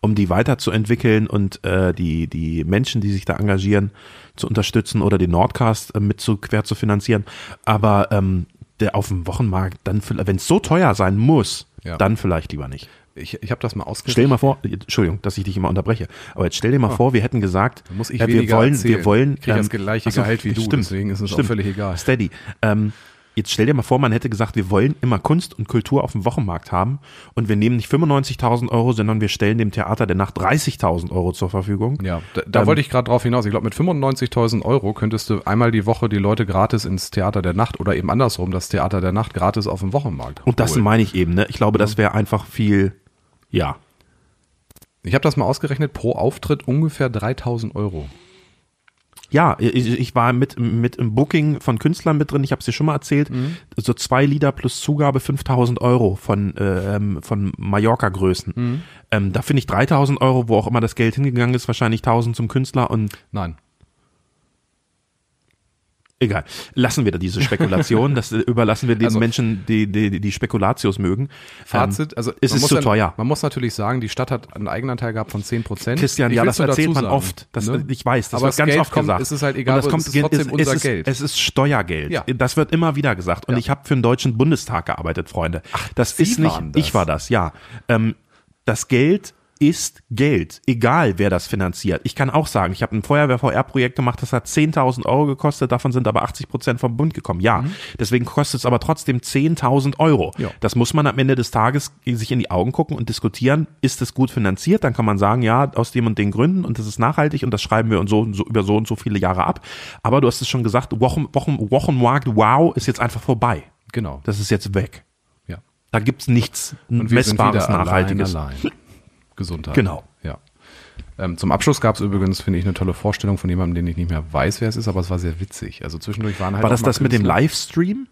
S1: um die weiterzuentwickeln und äh, die, die Menschen, die sich da engagieren, zu unterstützen oder den Nordcast äh, mit zu, quer zu finanzieren. Aber ähm, der auf dem Wochenmarkt, dann, wenn es so teuer sein muss,
S2: Ja.
S1: dann vielleicht lieber nicht.
S2: ich ich habe das mal ausgerechnet.
S1: Stell dir mal vor, Entschuldigung, dass ich dich immer unterbreche, aber jetzt stell dir mal vor, wir hätten gesagt,
S2: muss ich
S1: äh, wir wollen,
S2: erzählen.
S1: wir wollen,
S2: Ich krieg das gleiche Gehalt wie du, deswegen ist es auch völlig egal.
S1: Steady. Ähm, jetzt stell dir mal vor, man hätte gesagt, wir wollen immer Kunst und Kultur auf dem Wochenmarkt haben und wir nehmen nicht 95.000 Euro, sondern wir stellen dem Theater der Nacht 30.000 Euro zur Verfügung.
S2: Ja, da, da
S1: Ähm,
S2: wollte ich gerade drauf hinaus. Ich glaube, mit 95.000 Euro könntest du einmal die Woche die Leute gratis ins Theater der Nacht oder eben andersrum das Theater der Nacht gratis auf dem Wochenmarkt.
S1: Und das
S2: holen.
S1: meine ich eben, ne? Ich glaube, das wäre einfach viel, ja.
S2: Ich habe das mal ausgerechnet, pro Auftritt ungefähr 3.000 Euro.
S1: Ja, ich, ich war mit, mit im Booking von Künstlern mit drin, ich habe es dir schon mal erzählt, so zwei Lieder plus Zugabe 5000 Euro von, ähm, von Mallorca-Größen. Ähm, da finde ich 3000 Euro, wo auch immer das Geld hingegangen ist, wahrscheinlich 1000 zum Künstler und
S2: Nein.
S1: Egal. Lassen wir da diese Spekulation, das äh, überlassen wir den
S2: Also-
S1: Menschen, die, die die Spekulatius mögen.
S2: Fazit,
S1: Ähm,
S2: also
S1: es ist zu
S2: ja-
S1: teuer.
S2: Man muss natürlich sagen, die Stadt hat einen Eigenanteil gehabt von 10 Prozent.
S1: Christian, ja, das erzählt man oft. Das, Ich weiß, das
S2: Aber
S1: wird
S2: das
S1: ganz
S2: Geld
S1: oft
S2: kommt,
S1: gesagt.
S2: Es ist halt egal,
S1: Und das kommt,
S2: es ist trotzdem
S1: es,
S2: unser
S1: es ist,
S2: Geld.
S1: Es ist Steuergeld.
S2: Ja.
S1: Das wird immer wieder gesagt. Und
S2: Ja.
S1: ich habe für den Deutschen Bundestag gearbeitet, Freunde. das
S2: Sie
S1: ist nicht,
S2: das.
S1: ich war das, ja. Ähm, das Geld ist Geld, egal wer das finanziert. Ich kann auch sagen, ich habe ein Feuerwehr-VR-Projekt gemacht, das hat 10.000 Euro gekostet, davon sind aber 80 Prozent vom Bund gekommen. Ja, deswegen kostet es aber trotzdem 10.000 Euro.
S2: Ja.
S1: Das muss man am Ende des Tages sich in die Augen gucken und diskutieren. Ist es gut finanziert? Dann kann man sagen, ja, aus dem und den Gründen und das ist nachhaltig und das schreiben wir und so, und so über so und so viele Jahre ab. Aber du hast es schon gesagt, Wochen, Wochen, Wochenmarkt, wow, ist jetzt einfach vorbei.
S2: Genau.
S1: Das ist jetzt weg.
S2: ja.
S1: Da gibt's nichts
S2: Und
S1: Messbares, Nachhaltiges.
S2: Allein, allein. Gesundheit.
S1: Genau.
S2: Ja. Ähm, zum Abschluss gab es übrigens, finde ich, eine tolle Vorstellung von jemandem, den ich nicht mehr weiß, wer es ist, aber es war sehr witzig. Also zwischendurch waren halt
S1: War das das mit dem
S2: Künstler-
S1: Livestream?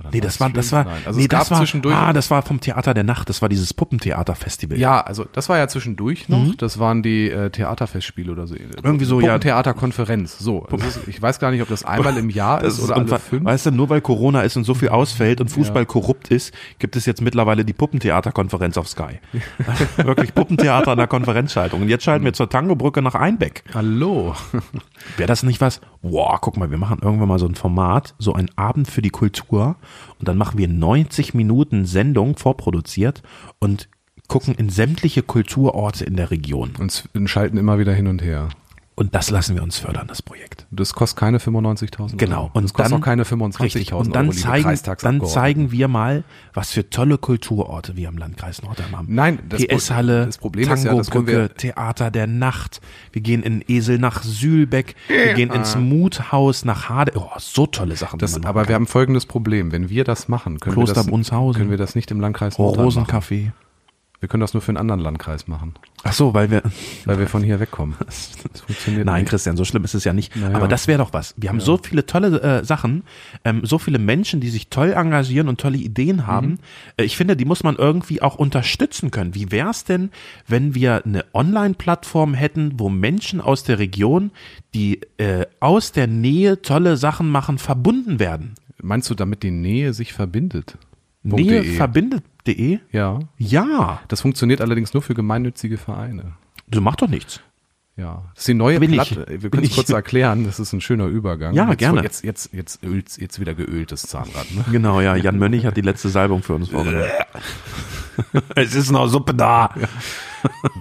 S2: Oder
S1: Nee, das war, das war,
S2: Nein. Also
S1: nee,
S2: es gab
S1: das war,
S2: zwischendurch.
S1: ah, das war vom Theater der Nacht, das war dieses Puppentheater-Festival.
S2: ja, also das war ja zwischendurch noch. Das waren die äh, Theaterfestspiele oder so.
S1: Mhm. Irgendwie so, ja.
S2: Theaterkonferenz. So. Ist, ich weiß gar nicht, ob das einmal im Jahr <laughs> ist
S1: ist
S2: oder alle fünf.
S1: weißt du, nur weil Corona ist und so viel ausfällt und Fußball korrupt ist, gibt es jetzt mittlerweile die Puppentheaterkonferenz auf Sky. <laughs> Wirklich Puppentheater an der Konferenzschaltung. Und jetzt schalten wir zur Tangobrücke nach Einbeck.
S2: Hallo.
S1: Wäre das nicht was? Wow, guck mal, wir machen irgendwann mal so ein Format, so ein Abend für die Kultur und dann machen wir 90 Minuten Sendung vorproduziert und gucken in sämtliche Kulturorte in der Region.
S2: Und schalten immer wieder hin und her.
S1: Und das lassen wir uns fördern, das Projekt.
S2: Das kostet keine 95.000
S1: Genau.
S2: Euro.
S1: Und
S2: das kostet
S1: dann,
S2: auch keine 25.000
S1: richtig.
S2: Euro,
S1: Und dann
S2: liebe
S1: zeigen, dann zeigen wir mal, was für tolle Kulturorte wir im Landkreis Nordheim haben.
S2: Nein, das
S1: PS-Halle,
S2: das Problem ist ja, das wir-
S1: Theater der Nacht. Wir gehen in Esel nach Sühlbeck. Wir gehen ins Muthaus nach Hade. Oh, so tolle Sachen.
S2: Das, aber
S1: kann.
S2: wir haben folgendes Problem. Wenn wir das machen, können, wir
S1: Kloster
S2: das,
S1: Brunshausen.
S2: können wir das nicht im Landkreis
S1: Oh,
S2: Nordrhein machen. Wir können das nur für einen anderen Landkreis machen,
S1: Ach so, weil wir,
S2: weil wir von hier wegkommen. <laughs> Das funktioniert
S1: nein,
S2: nicht.
S1: Christian, so schlimm ist es ja nicht.
S2: Naja.
S1: Aber das wäre doch was. Wir haben so viele tolle äh, Sachen, ähm, so viele Menschen, die sich toll engagieren und tolle Ideen haben.
S2: Mhm.
S1: Äh, ich finde, die muss man irgendwie auch unterstützen können. Wie wäre es denn, wenn wir eine Online-Plattform hätten, wo Menschen aus der Region, die äh, aus der Nähe tolle Sachen machen, verbunden werden?
S2: Meinst du, damit die Nähe sich verbindet?
S1: Nähe
S2: .de.
S1: verbindet.de?
S2: Ja.
S1: Ja,
S2: Das funktioniert allerdings nur für gemeinnützige Vereine.
S1: du mach doch nichts.
S2: Ja, das ist die neue
S1: Bin ich.
S2: Platte. Wir
S1: Bin
S2: können es
S1: ich.
S2: kurz erklären, das ist ein schöner Übergang.
S1: Ja,
S2: jetzt,
S1: gerne.
S2: Jetzt, jetzt, jetzt, ölt, jetzt wieder geöltes Zahnrad. Ne?
S1: Genau, ja. Jan Mönnig hat die letzte Salbung für uns vorgenommen. <laughs> es ist noch Suppe da.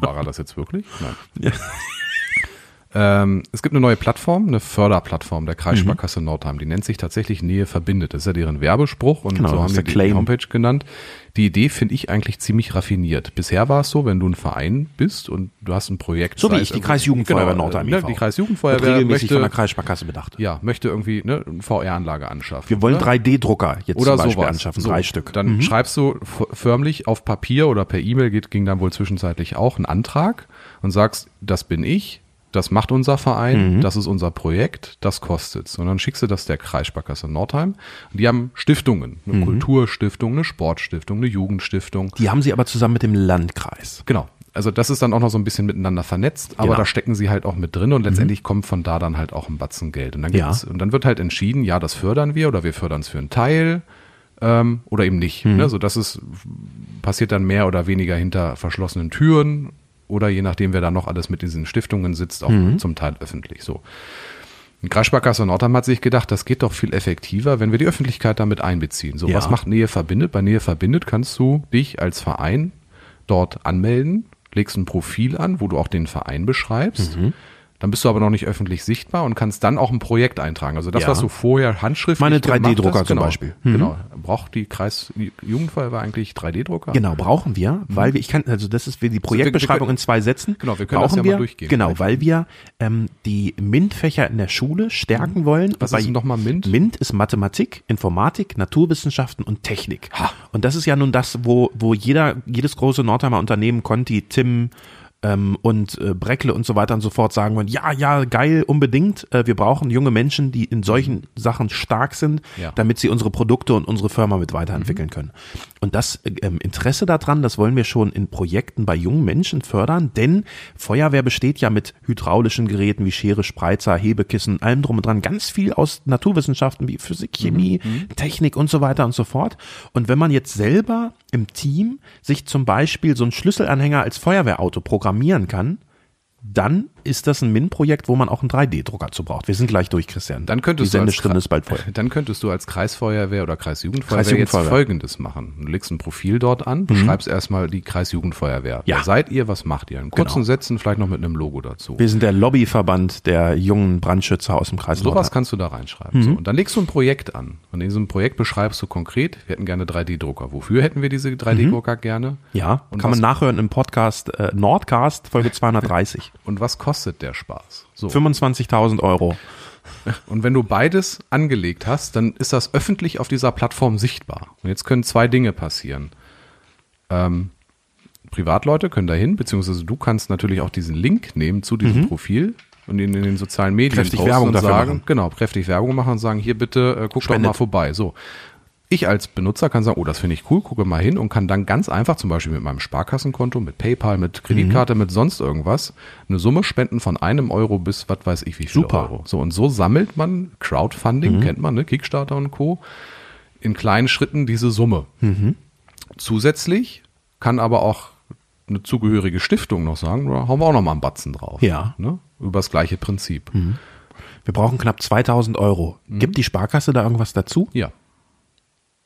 S2: War er das jetzt wirklich? Nein. Ähm, es gibt eine neue Plattform, eine Förderplattform der Kreissparkasse
S1: Mhm.
S2: Nordheim. Die nennt sich tatsächlich Nähe verbindet. Das ist ja deren Werbespruch und
S1: Genau,
S2: so haben die
S1: der
S2: die
S1: Claim.
S2: Homepage genannt. Die Idee finde ich eigentlich ziemlich raffiniert. Bisher war es so, wenn du ein Verein bist und du hast ein Projekt.
S1: So wie ich, die Kreisjugendfeuerwehr
S2: genau,
S1: Nordheim
S2: Ne,
S1: e.V.
S2: die
S1: Wird
S2: Kreisjugendfeuerwehr
S1: regelmäßig von der
S2: möchte,
S1: Kreissparkasse bedacht.
S2: ja, möchte irgendwie ne, eine VR-Anlage anschaffen.
S1: Wir wollen
S2: ne?
S1: 3D-Drucker jetzt
S2: oder
S1: zum Beispiel
S2: sowas.
S1: anschaffen,
S2: So,
S1: drei Stück.
S2: Dann
S1: Mhm.
S2: schreibst du förmlich auf Papier oder per E-Mail ging dann wohl zwischenzeitlich auch einen Antrag und sagst, das bin ich, das macht unser
S1: Mhm.
S2: Verein, das ist unser Projekt, das kostet's. Und dann schickst du das der Kreissparkasse Nordheim. Und die haben Stiftungen, eine
S1: Mhm.
S2: Kulturstiftung, eine Sportstiftung, eine Jugendstiftung.
S1: Die haben sie aber zusammen mit dem Landkreis.
S2: Genau. Also das ist dann auch noch so ein bisschen miteinander vernetzt, aber
S1: Ja.
S2: da stecken sie halt auch mit drin und letztendlich kommt von da dann halt auch ein Batzen Geld. Und dann, gibt's, und dann wird halt entschieden, ja, das fördern wir oder wir fördern es für einen Teil ähm, oder eben nicht. Ne? So, das ist, passiert dann mehr oder weniger hinter verschlossenen Türen oder je nachdem, wer da noch alles mit diesen Stiftungen sitzt, auch zum Teil öffentlich. So. Und Kreissparkasse Nordheim hat sich gedacht, das geht doch viel effektiver, wenn wir die Öffentlichkeit damit einbeziehen. So,
S1: Ja.
S2: was macht Nähe verbindet? Bei Nähe verbindet kannst du dich als Verein dort anmelden, legst ein Profil an, wo du auch den Verein beschreibst.
S1: Mhm.
S2: Dann bist du aber noch nicht öffentlich sichtbar und kannst dann auch ein Projekt eintragen. Also das,
S1: Ja.
S2: was du vorher handschriftlich
S1: Meine
S2: gemacht
S1: 3D-Drucker
S2: hast,
S1: zum
S2: genau,
S1: Beispiel. Mhm.
S2: Genau. Braucht die Kreisjugendfeuerwehr eigentlich 3D-Drucker?
S1: Genau, brauchen wir, weil wir, ich kann, also das ist die Projektbeschreibung
S2: wir-
S1: in zwei Sätzen.
S2: Genau, wir können das
S1: brauchen
S2: ja mal
S1: wir,
S2: durchgehen.
S1: Genau, weil wir ähm, die MINT-Fächer in der Schule stärken wollen.
S2: Mhm. Was
S1: Bei-
S2: ist denn nochmal MINT?
S1: MINT ist Mathematik, Informatik, Naturwissenschaften und Technik. Und das ist ja nun das, wo, wo jeder, jedes große Nordheimer Unternehmen, Conti, Tim, ähm, und äh, Breckle und so weiter und so fort sagen wollen, ja, ja, geil, unbedingt. Äh, wir brauchen junge Menschen, die in solchen Sachen stark sind,
S2: Ja.
S1: damit sie unsere Produkte und unsere Firma mit weiterentwickeln können. Und das äh, ähm, Interesse daran, das wollen wir schon in Projekten bei jungen Menschen fördern, denn Feuerwehr besteht ja mit hydraulischen Geräten wie Schere, Spreizer, Hebekissen, allem drum und dran, ganz viel aus Naturwissenschaften wie Physik, Chemie, Technik und so weiter und so fort. Und wenn man jetzt selber im Team sich zum Beispiel so einen Schlüsselanhänger als Feuerwehrauto programmieren kann, dann ist das ein MIN-Projekt, wo man auch einen 3D-Drucker zu braucht. Wir sind gleich durch, Christian.
S2: Dann könntest
S1: Die
S2: du als
S1: Sendestunde ist bald voll. <laughs>
S2: Dann könntest du als Kreisfeuerwehr oder Kreisjugendfeuerwehr,
S1: Kreisjugendfeuerwehr.
S2: jetzt Folgendes machen. Du legst ein Profil dort an, beschreibst erstmal die Kreisjugendfeuerwehr.
S1: Mhm. Ja.
S2: Wer seid ihr? Was macht ihr? In kurzen
S1: Genau.
S2: Sätzen, vielleicht noch mit einem Logo dazu.
S1: Wir sind der Lobbyverband der jungen Brandschützer aus dem Kreis
S2: Sowas
S1: Nordrhein.
S2: kannst du da reinschreiben.
S1: Mhm.
S2: So, und dann legst du ein Projekt an. Und in diesem Projekt beschreibst du konkret, wir hätten gerne 3D-Drucker. Wofür hätten wir diese 3D-Drucker gerne?
S1: Ja,
S2: Und
S1: kann
S2: was-
S1: man nachhören im Podcast äh, Nordcast, Folge <laughs> 230.
S2: Und was kostet der Spaß? So.
S1: 25.000 Euro.
S2: Und wenn du beides angelegt hast, dann ist das öffentlich auf dieser Plattform sichtbar. Und jetzt können zwei Dinge passieren. Ähm, Privatleute können dahin, beziehungsweise du kannst natürlich auch diesen Link nehmen zu diesem Profil und ihn in den sozialen Medien
S1: Mhm. Kräftig Werbung
S2: und sagen,
S1: machen.
S2: genau, kräftig Werbung machen und sagen, hier bitte, äh, guck
S1: Spendet.
S2: doch mal vorbei. So. Ich als Benutzer kann sagen, oh, das finde ich cool, gucke mal hin und kann dann ganz einfach, zum Beispiel mit meinem Sparkassenkonto, mit PayPal, mit Kreditkarte,
S1: Mhm.
S2: mit sonst irgendwas, eine Summe spenden von einem Euro bis was weiß ich wie viel
S1: Super.
S2: Euro. So, und so sammelt man Crowdfunding,
S1: Mhm.
S2: kennt man, ne? Kickstarter und Co. in kleinen Schritten diese Summe.
S1: Mhm.
S2: Zusätzlich kann aber auch eine zugehörige Stiftung noch sagen, da hauen wir auch noch mal einen Batzen drauf.
S1: Ja.
S2: Ne? Über das gleiche Prinzip.
S1: Wir brauchen knapp 2000 Euro.
S2: Mhm.
S1: Gibt die Sparkasse da irgendwas dazu?
S2: Ja.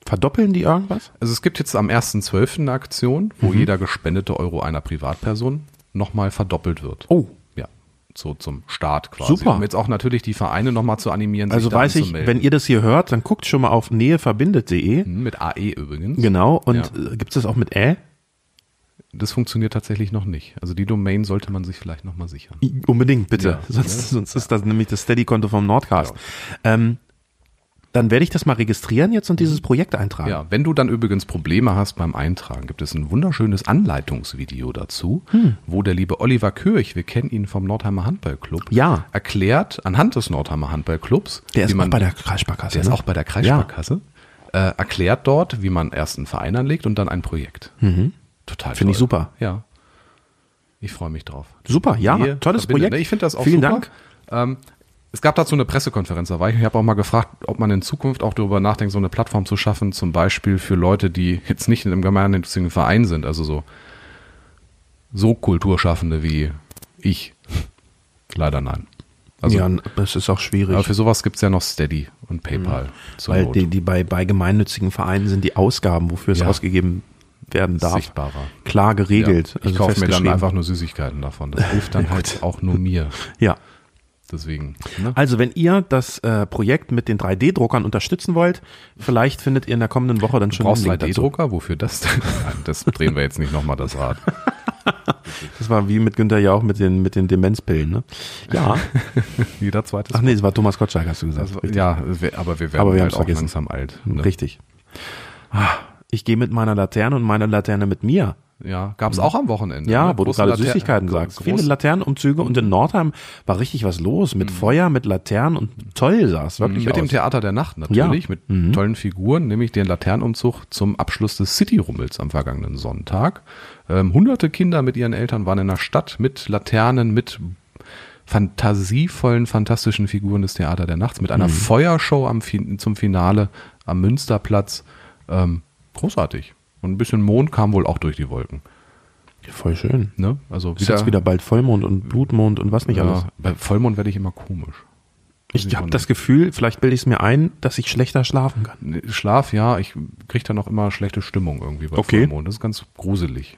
S1: Verdoppeln die irgendwas?
S2: Also es gibt jetzt am 1.12. eine Aktion, wo
S1: Mhm.
S2: jeder gespendete Euro einer Privatperson nochmal verdoppelt wird.
S1: Oh.
S2: Ja. So zum Start quasi.
S1: Super.
S2: Um jetzt auch natürlich die Vereine nochmal zu animieren,
S1: Also weiß ich, wenn ihr das hier hört, dann guckt schon mal auf näheverbindet.de.
S2: Hm, Mit AE übrigens.
S1: Genau. Und
S2: Ja.
S1: äh, gibt es das auch mit Ä?
S2: Das funktioniert tatsächlich noch nicht. Also die Domain sollte man sich vielleicht nochmal sichern.
S1: Unbedingt, bitte.
S2: Ja. <laughs>
S1: sonst, sonst ist das nämlich das Steady-Konto vom Nordcast. Ähm, dann werde ich das mal registrieren jetzt und dieses Projekt eintragen.
S2: Ja, wenn du dann übrigens Probleme hast beim Eintragen, gibt es ein wunderschönes Anleitungsvideo dazu,
S1: Hm.
S2: wo der liebe Oliver Kirch, wir kennen ihn vom Nordheimer Handballclub,
S1: Ja.
S2: erklärt anhand des Nordheimer Handballclubs,
S1: Der ist
S2: wie
S1: auch
S2: man,
S1: bei der Kreissparkasse.
S2: der ist
S1: ne?
S2: auch bei der Kreissparkasse, äh, erklärt dort, wie man erst einen Verein anlegt und dann ein Projekt. Total
S1: Mhm. Finde ich super.
S2: Ja. Ich freue mich drauf.
S1: Super, ja,
S2: Ehe
S1: tolles
S2: verbindet.
S1: Projekt.
S2: Ne, Ich finde das auch
S1: Vielen
S2: super.
S1: Dank.
S2: Ähm, es gab dazu eine Pressekonferenz, da war ich, ich habe auch mal gefragt, ob man in Zukunft auch darüber nachdenkt, so eine Plattform zu schaffen, zum Beispiel für Leute, die jetzt nicht in einem gemeinnützigen Verein sind, also so, so Kulturschaffende wie ich. Leider nein. Also,
S1: ja, das ist auch schwierig.
S2: aber für sowas gibt's ja noch Steady und PayPal. zur
S1: weil
S2: Not.
S1: die, die bei, bei gemeinnützigen Vereinen sind die Ausgaben, wofür es
S2: Ja.
S1: ausgegeben werden darf,
S2: sichtbarer.
S1: klar geregelt.
S2: Ja, ich
S1: also
S2: kaufe mir dann einfach nur Süßigkeiten davon. Das hilft dann <laughs> halt auch nur mir.
S1: Ja.
S2: Deswegen. Ne?
S1: Also wenn ihr das äh, Projekt mit den 3D-Druckern unterstützen wollt, vielleicht findet ihr in der kommenden Woche dann schon
S2: Brauchst
S1: einen Link dazu.
S2: 3D-Drucker? Wofür das denn? Nein, <laughs> das drehen wir jetzt nicht nochmal das Rad. <laughs>
S1: Das war wie mit Günther Jauch mit den, mit den Demenzpillen, ne? Ja. <laughs>
S2: Jeder zweite.
S1: Ach nee, das war Thomas Gottschalk, hast du gesagt.
S2: Also, ja, aber wir werden
S1: Aber wir
S2: halt auch
S1: vergessen.
S2: langsam alt. Ne?
S1: Richtig. Ah, Ich gehe mit meiner Laterne und meine Laterne mit mir.
S2: Ja, gab es auch am Wochenende.
S1: Ja,
S2: ne?
S1: wo du gerade
S2: Later-
S1: Süßigkeiten sagst. Viele Laternenumzüge und in Nordheim war richtig was los. Mit Feuer, mit Laternen und toll sah es wirklich
S2: Mhm. mit dem
S1: aus.
S2: Theater der Nacht natürlich,
S1: Ja. Mhm.
S2: mit tollen Figuren, nämlich den Laternenumzug zum Abschluss des City-Rummels am vergangenen Sonntag. Ähm, hunderte Kinder mit ihren Eltern waren in der Stadt mit Laternen, mit fantasievollen, fantastischen Figuren des Theater der Nachts, mit einer
S1: Mhm.
S2: Feuershow am, zum Finale am Münsterplatz. Ähm, großartig. Und ein bisschen Mond kam wohl auch durch die Wolken.
S1: Voll schön.
S2: Ne? Also
S1: Ist jetzt wieder bald Vollmond und Blutmond und was nicht alles.
S2: ja, bei Vollmond werde ich immer komisch.
S1: Ich habe das Gefühl, vielleicht bilde ich es mir ein, dass ich schlechter schlafen kann.
S2: Schlaf, ja, ich kriege dann auch immer schlechte Stimmung irgendwie bei
S1: Okay.
S2: Vollmond. Das ist ganz gruselig.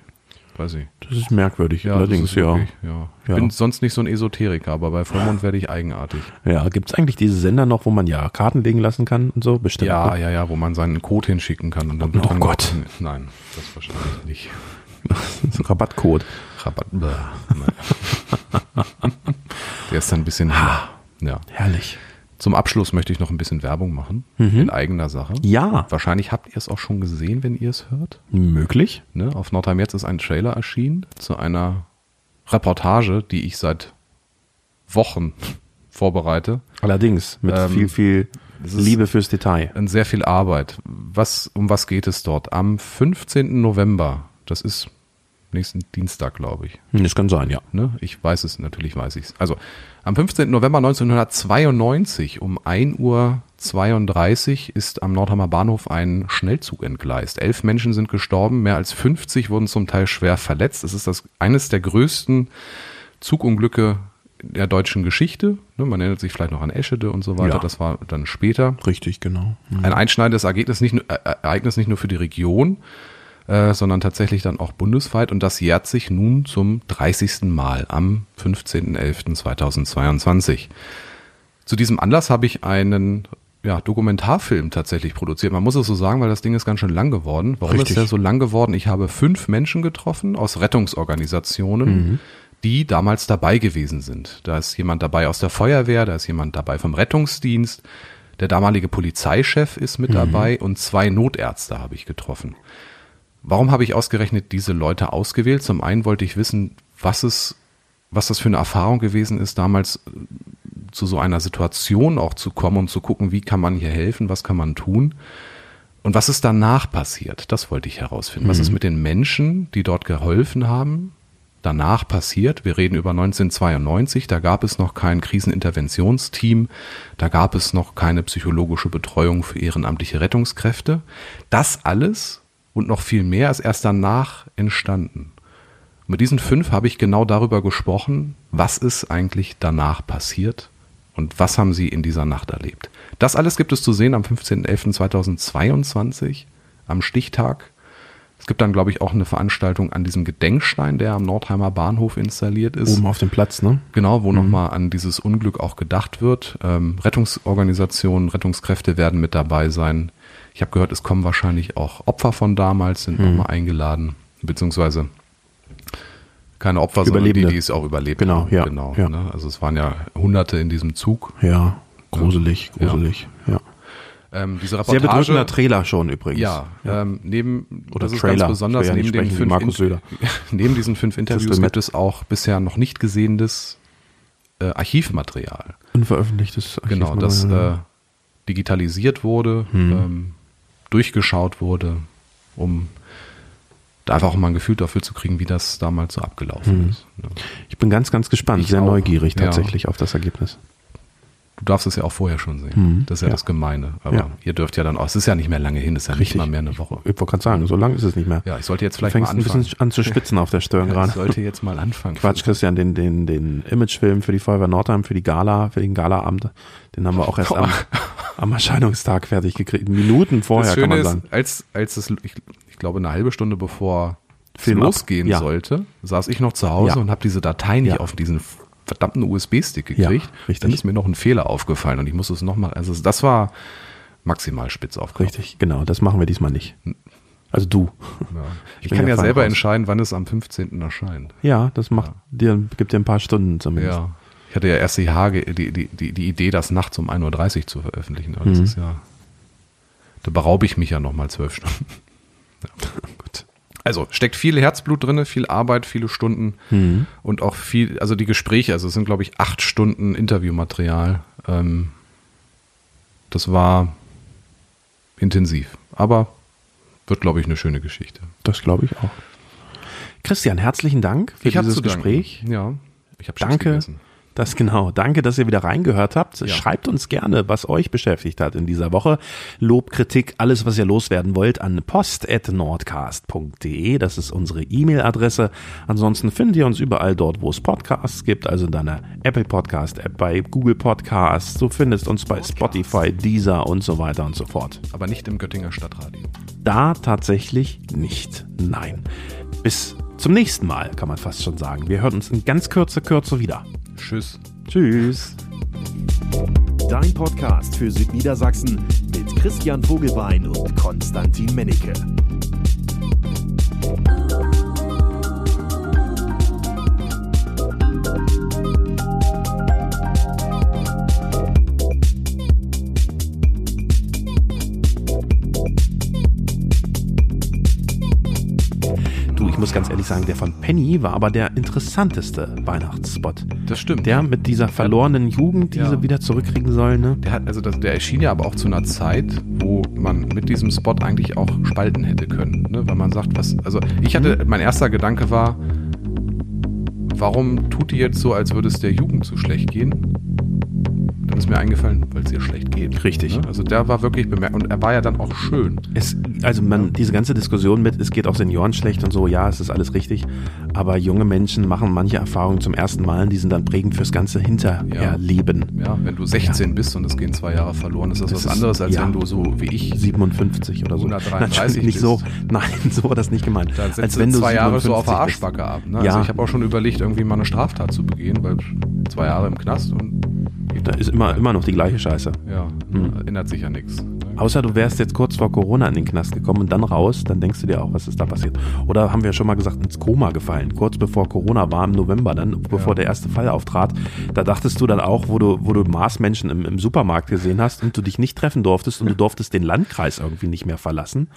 S2: Weiß ich.
S1: Das ist merkwürdig,
S2: Ja,
S1: allerdings,
S2: ist
S1: ja.
S2: wirklich, ja. Ich
S1: Ja.
S2: bin sonst nicht so ein Esoteriker, aber bei Vollmond werde ich eigenartig.
S1: Ja, gibt's eigentlich diese Sender noch, wo man ja Karten legen lassen kann und so? Bestimmt.
S2: Ja,
S1: ne?
S2: ja, ja, wo man seinen Code hinschicken kann und dann
S1: Oh
S2: dann
S1: Gott.
S2: Nein, das wahrscheinlich nicht. <laughs>
S1: So Rabattcode.
S2: Rabatt. <laughs> Der ist dann ein bisschen. Ja.
S1: Herrlich.
S2: Zum Abschluss möchte ich noch ein bisschen Werbung machen.
S1: Mhm.
S2: In eigener Sache.
S1: Ja.
S2: Wahrscheinlich habt ihr es auch schon gesehen, wenn ihr es hört.
S1: Möglich.
S2: Ne? Auf Nordheim jetzt ist ein Trailer erschienen zu einer Reportage, die ich seit Wochen <laughs> vorbereite.
S1: Allerdings mit
S2: Ähm,
S1: viel, viel Liebe fürs Detail.
S2: Und sehr viel Arbeit. Was, um was geht es dort? Am 15. November, das ist nächsten Dienstag, glaube ich.
S1: Das kann sein, ja.
S2: Ne? Ich weiß es, natürlich weiß ich es. Also am 15. November 1992 um 1.32 Uhr ist am Nordheimer Bahnhof ein Schnellzug entgleist. Elf Menschen sind gestorben, mehr als 50 wurden zum Teil schwer verletzt. Es ist das eines der größten Zugunglücke der deutschen Geschichte. Ne, man erinnert sich vielleicht noch an Eschede und so weiter.
S1: Ja.
S2: Das war dann später.
S1: Richtig, genau.
S2: Ein einschneidendes Ereignis nicht, äh, Ereignis nicht nur für die Region, äh, sondern tatsächlich dann auch bundesweit. Und das jährt sich nun zum 30. Mal am 15.11.2022. Zu diesem Anlass habe ich einen ja, Dokumentarfilm tatsächlich produziert. Man muss es so sagen, weil das Ding ist ganz schön lang geworden. Warum
S1: Richtig.
S2: ist der so lang geworden? Ich habe fünf Menschen getroffen aus Rettungsorganisationen, die damals dabei gewesen sind. Da ist jemand dabei aus der Feuerwehr, da ist jemand dabei vom Rettungsdienst, der damalige Polizeichef ist mit dabei und zwei Notärzte habe ich getroffen. Warum habe ich ausgerechnet diese Leute ausgewählt? Zum einen wollte ich wissen, was es, was das für eine Erfahrung gewesen ist, damals äh, zu so einer Situation auch zu kommen und zu gucken, wie kann man hier helfen, was kann man tun und was ist danach passiert. Das wollte ich herausfinden. Was ist mit den Menschen, die dort geholfen haben, danach passiert? Wir reden über 1992, da gab es noch kein Kriseninterventionsteam, da gab es noch keine psychologische Betreuung für ehrenamtliche Rettungskräfte. Das alles und noch viel mehr ist erst danach entstanden. Mit diesen fünf habe ich genau darüber gesprochen, was ist eigentlich danach passiert und was haben sie in dieser Nacht erlebt. Das alles gibt es zu sehen am 15.11.2022, am Stichtag. Es gibt dann, glaube ich, auch eine Veranstaltung an diesem Gedenkstein, der am Nordheimer Bahnhof installiert ist.
S1: Oben auf dem Platz, ne?
S2: Genau, wo nochmal an dieses Unglück auch gedacht wird. Ähm, Rettungsorganisationen, Rettungskräfte werden mit dabei sein. Ich habe gehört, es kommen wahrscheinlich auch Opfer von damals, sind nochmal eingeladen, beziehungsweise keine Opfer, sondern die,
S1: Überlebende.
S2: die es auch überlebt
S1: Genau,
S2: haben.
S1: ja,
S2: genau
S1: ja.
S2: Ne? Also es waren ja Hunderte in diesem Zug.
S1: Ja, gruselig,
S2: Ja.
S1: gruselig. Ja.
S2: Ähm, diese
S1: Sehr
S2: Reportage,
S1: bedrückender Trailer schon übrigens.
S2: ja, Ähm, neben
S1: Oder
S2: das ist
S1: Trailer.
S2: ganz besonders
S1: ja
S2: neben den fünf
S1: Markus
S2: In-
S1: Söder. <laughs>
S2: neben diesen fünf Interviews gibt es auch bisher noch nicht gesehenes äh, Archivmaterial.
S1: Unveröffentlichtes Archiv-
S2: Genau, das
S1: Ja.
S2: äh, digitalisiert wurde,
S1: Hm.
S2: ähm, durchgeschaut wurde, um da einfach auch mal ein Gefühl dafür zu kriegen, wie das damals so abgelaufen
S1: Hm.
S2: ist. ne.
S1: Ich bin ganz, ganz gespannt,
S2: Ich
S1: sehr
S2: auch.
S1: neugierig
S2: Ja.
S1: tatsächlich auf das Ergebnis.
S2: Du darfst es ja auch vorher schon sehen.
S1: Hm.
S2: Das ist ja,
S1: Ja.
S2: das Gemeine. Aber
S1: Ja.
S2: ihr dürft ja dann auch, es ist ja nicht mehr lange hin, es ist ja
S1: Richtig.
S2: nicht mal mehr eine Woche.
S1: Ich wollte gerade sagen, so lang ist es nicht mehr.
S2: Ja, ich sollte jetzt
S1: du
S2: vielleicht
S1: fängst
S2: mal
S1: ein
S2: anfangen.
S1: bisschen an zu spitzen auf der Stirn <laughs>
S2: Ja,
S1: gerade.
S2: ich sollte jetzt mal anfangen.
S1: Quatsch, Christian, den, den, den Imagefilm für die Feuerwehr Nordheim, für die Gala, für den Galaabend, den haben wir auch erst am, <laughs> am Erscheinungstag fertig gekriegt. Minuten vorher,
S2: das
S1: kann
S2: Schöne
S1: man
S2: ist,
S1: sagen.
S2: als, als es, ich, ich glaube, eine halbe Stunde bevor es
S1: Film
S2: losgehen
S1: Ja.
S2: sollte, saß ich noch zu Hause
S1: Ja.
S2: und habe diese Datei nicht
S1: Ja.
S2: auf diesen verdammten USB-Stick gekriegt. Dann ist mir noch ein Fehler aufgefallen und ich musste es nochmal, also das war maximal spitz aufgenommen.
S1: Richtig, genau, das machen wir diesmal nicht. Also du.
S2: Ich,
S1: bin
S2: kann
S1: ja
S2: selber
S1: raus.
S2: entscheiden, wann es am 15. erscheint.
S1: Ja, das macht dir, gibt dir ein paar Stunden zumindest.
S2: Ja. Ich hatte ja erst die, Hage, die, die, die, die Idee, das nachts um 1.30 Uhr zu veröffentlichen. Aber das
S1: Mhm.
S2: ist ja, da beraube ich mich ja nochmal zwölf Stunden. <laughs>
S1: Gut.
S2: Also steckt viel Herzblut drinne, viel Arbeit, viele Stunden
S1: Mhm.
S2: und auch viel, also die Gespräche, also es sind glaube ich acht Stunden Interviewmaterial. Ähm, das war intensiv, aber wird glaube ich eine schöne Geschichte.
S1: Das glaube ich auch. Christian, herzlichen Dank für
S2: hab
S1: dieses. Gespräch.
S2: Ja, ich habe
S1: Danke. Das genau. Danke, dass ihr wieder reingehört habt.
S2: Ja.
S1: Schreibt uns gerne, was euch beschäftigt hat in dieser Woche. Lob, Kritik, alles, was ihr loswerden wollt, an post.nordcast.de. Das ist unsere E-Mail-Adresse. Ansonsten findet ihr uns überall dort, wo es Podcasts gibt, also in deiner Apple Podcast App, bei Google Podcasts. Du findest uns bei Spotify, Deezer und so weiter und so fort.
S2: Aber nicht im Göttinger Stadtradio.
S1: Da tatsächlich nicht. Nein. Bis zum nächsten Mal, kann man fast schon sagen. Wir hören uns in ganz kürze Kürze wieder.
S2: Tschüss.
S1: Tschüss.
S3: Dein Podcast für Südniedersachsen mit Christian Vogelbein und Konstantin Mennecke.
S1: Muss ganz ehrlich sagen, der von Penny war aber der interessanteste Weihnachtsspot.
S2: Das stimmt.
S1: Der mit dieser verlorenen Jugend, die
S2: Ja.
S1: sie wieder zurückkriegen sollen, ne?
S2: Der hat, also das, der erschien ja aber auch zu einer Zeit, wo man mit diesem Spot eigentlich auch spalten hätte können, ne? Weil man sagt, was, also ich hatte, mein erster Gedanke war, warum tut die jetzt so, als würde es der Jugend so schlecht gehen? Ist mir eingefallen, weil es ihr schlecht geht.
S1: Richtig.
S2: Ne? Also der war wirklich bemerkt und er war ja dann auch schön.
S1: Es, also man, diese ganze Diskussion mit, es geht auch Senioren schlecht und so, ja, es ist alles richtig. Aber junge Menschen machen manche Erfahrungen zum ersten Mal, die sind dann prägend fürs ganze Hinterherleben.
S2: Ja, wenn du 16 bist und es gehen zwei Jahre verloren, ist das,
S1: Das
S2: was anderes, als
S1: ja.
S2: wenn du so wie ich
S1: 57 oder so.
S2: 133
S1: Natürlich nicht
S2: bist.
S1: so. Nein, so war das nicht gemeint.
S2: Da
S1: Als wenn
S2: du zwei Jahre so auf der
S1: 57 bist.
S2: Arschbacke ab. Ne?
S1: Ja.
S2: Also ich habe auch schon überlegt, irgendwie mal eine Straftat zu begehen, weil zwei Jahre im Knast und
S1: Da ist immer, immer noch die gleiche Scheiße.
S2: ja,
S1: Mhm.
S2: ändert sich ja nichts. Ne?
S1: Außer du wärst jetzt kurz vor Corona in den Knast gekommen und dann raus, dann denkst du dir auch, was ist da passiert. Oder haben wir schon mal gesagt, ins Koma gefallen, kurz bevor Corona war im November, dann bevor der erste Fall auftrat. Da dachtest du dann auch, wo du, wo du Marsmenschen im, im Supermarkt gesehen hast und du dich nicht treffen durftest und du durftest den Landkreis irgendwie nicht mehr verlassen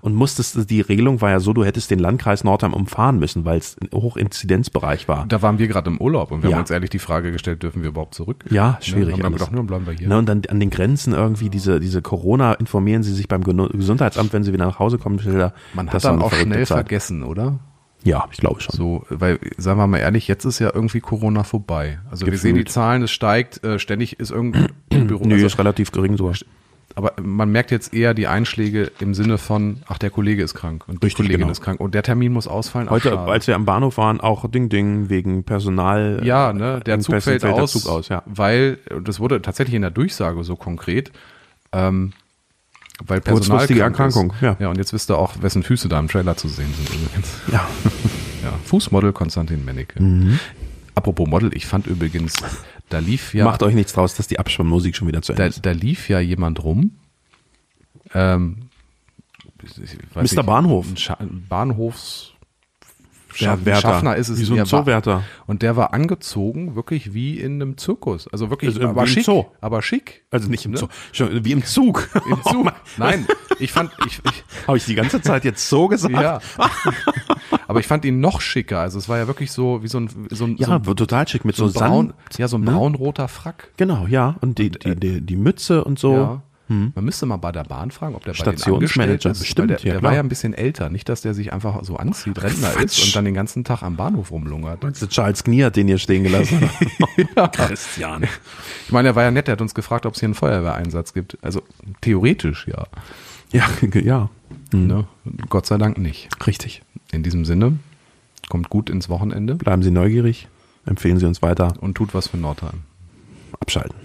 S1: und musstest, die Regelung war ja so, du hättest den Landkreis Nordheim umfahren müssen, weil es ein Hochinzidenzbereich war.
S2: Da waren wir gerade im Urlaub und wir
S1: Ja.
S2: haben uns ehrlich die Frage gestellt, dürfen wir überhaupt zurück?
S1: Ja,
S2: Ne?
S1: schwierig
S2: Haben wir gedacht, nur bleiben wir hier.
S1: Ne, und dann an den Grenzen irgendwie diese, diese Corona informieren sie sich beim Gesundheitsamt, wenn sie wieder nach Hause kommen, Schilder.
S2: Man
S1: Das
S2: hat
S1: war
S2: dann auch schnell
S1: Zeit.
S2: vergessen, oder?
S1: Ja, ich glaube schon.
S2: So, weil, sagen wir mal ehrlich, jetzt ist ja irgendwie Corona vorbei. Also wir
S1: Gefühlt.
S2: sehen die Zahlen, es steigt, äh, ständig ist irgendein <clears throat> Büro.
S1: Nö,
S2: also,
S1: ist relativ gering sogar.
S2: aber man merkt jetzt eher die Einschläge im Sinne von, ach, der Kollege ist krank und die
S1: Richtig,
S2: Kollegin
S1: genau.
S2: ist krank und der Termin muss ausfallen.
S1: Heute, als wir am Bahnhof waren, auch Ding Ding wegen Personal.
S2: ja, ne, der
S1: im
S2: Zug fällt,
S1: der
S2: aus,
S1: Zug aus, ja.
S2: weil, und das wurde tatsächlich in der Durchsage so konkret, ähm, weil Personal
S1: Kurzfristige
S2: krank
S1: Erkrankung, ja.
S2: Ja, und jetzt wisst ihr auch, wessen Füße da im Trailer zu sehen sind übrigens.
S1: Ja. <laughs>
S2: Ja, Fußmodel Konstantin Mennecke.
S1: Mhm.
S2: Apropos Model, ich fand übrigens, da lief ja,
S1: Macht euch nichts draus, dass die Abspannmusik schon wieder zu Ende
S2: da,
S1: ist.
S2: da lief ja jemand rum. Ähm,
S1: Mr. Bahnhof.
S2: Scha ein Bahnhofs
S1: Wärter.
S2: Schaffner ist es.
S1: Wie so ein
S2: der
S1: Zoowärter.
S2: Und der war angezogen, wirklich wie in einem Zirkus. Also wirklich,
S1: Also
S2: aber schick.
S1: Zoo.
S2: Aber schick.
S1: Also nicht im
S2: Ne?
S1: Schon wie im Zug.
S2: Im <laughs> Zug. Nein, ich fand, ich, ich,
S1: Habe ich die ganze Zeit jetzt so gesagt?
S2: ja. <laughs> aber ich fand ihn noch schicker. Also es war ja wirklich so wie so ein, so ein,
S1: Ja,
S2: so ein,
S1: total schick mit
S2: so
S1: so,
S2: braun,
S1: Sand.
S2: ja, so ein
S1: ne?
S2: braun-roter Frack.
S1: Genau, ja. Und die, die, die, die Mütze und so.
S2: Ja. Man müsste mal bei der Bahn fragen, ob der
S1: Stationsmanager,
S2: ist.
S1: bestimmt,
S2: der,
S1: ja,
S2: der war ja ein bisschen älter. Nicht, dass der sich einfach so anzieht, Rentner
S1: Quatsch.
S2: ist und dann den ganzen Tag am Bahnhof rumlungert.
S1: Ist Charles Knie hat den hier stehen gelassen. <laughs> <laughs> Christian.
S2: Ich meine, er war ja nett, er hat uns gefragt, ob es hier einen Feuerwehreinsatz gibt. Also theoretisch ja.
S1: Ja, <laughs> ja.
S2: Ne? Gott sei Dank nicht.
S1: Richtig.
S2: In diesem Sinne, kommt gut ins Wochenende
S1: Bleiben Sie neugierig. Empfehlen Sie uns weiter.
S2: und tut was für Nordheim.
S1: Abschalten.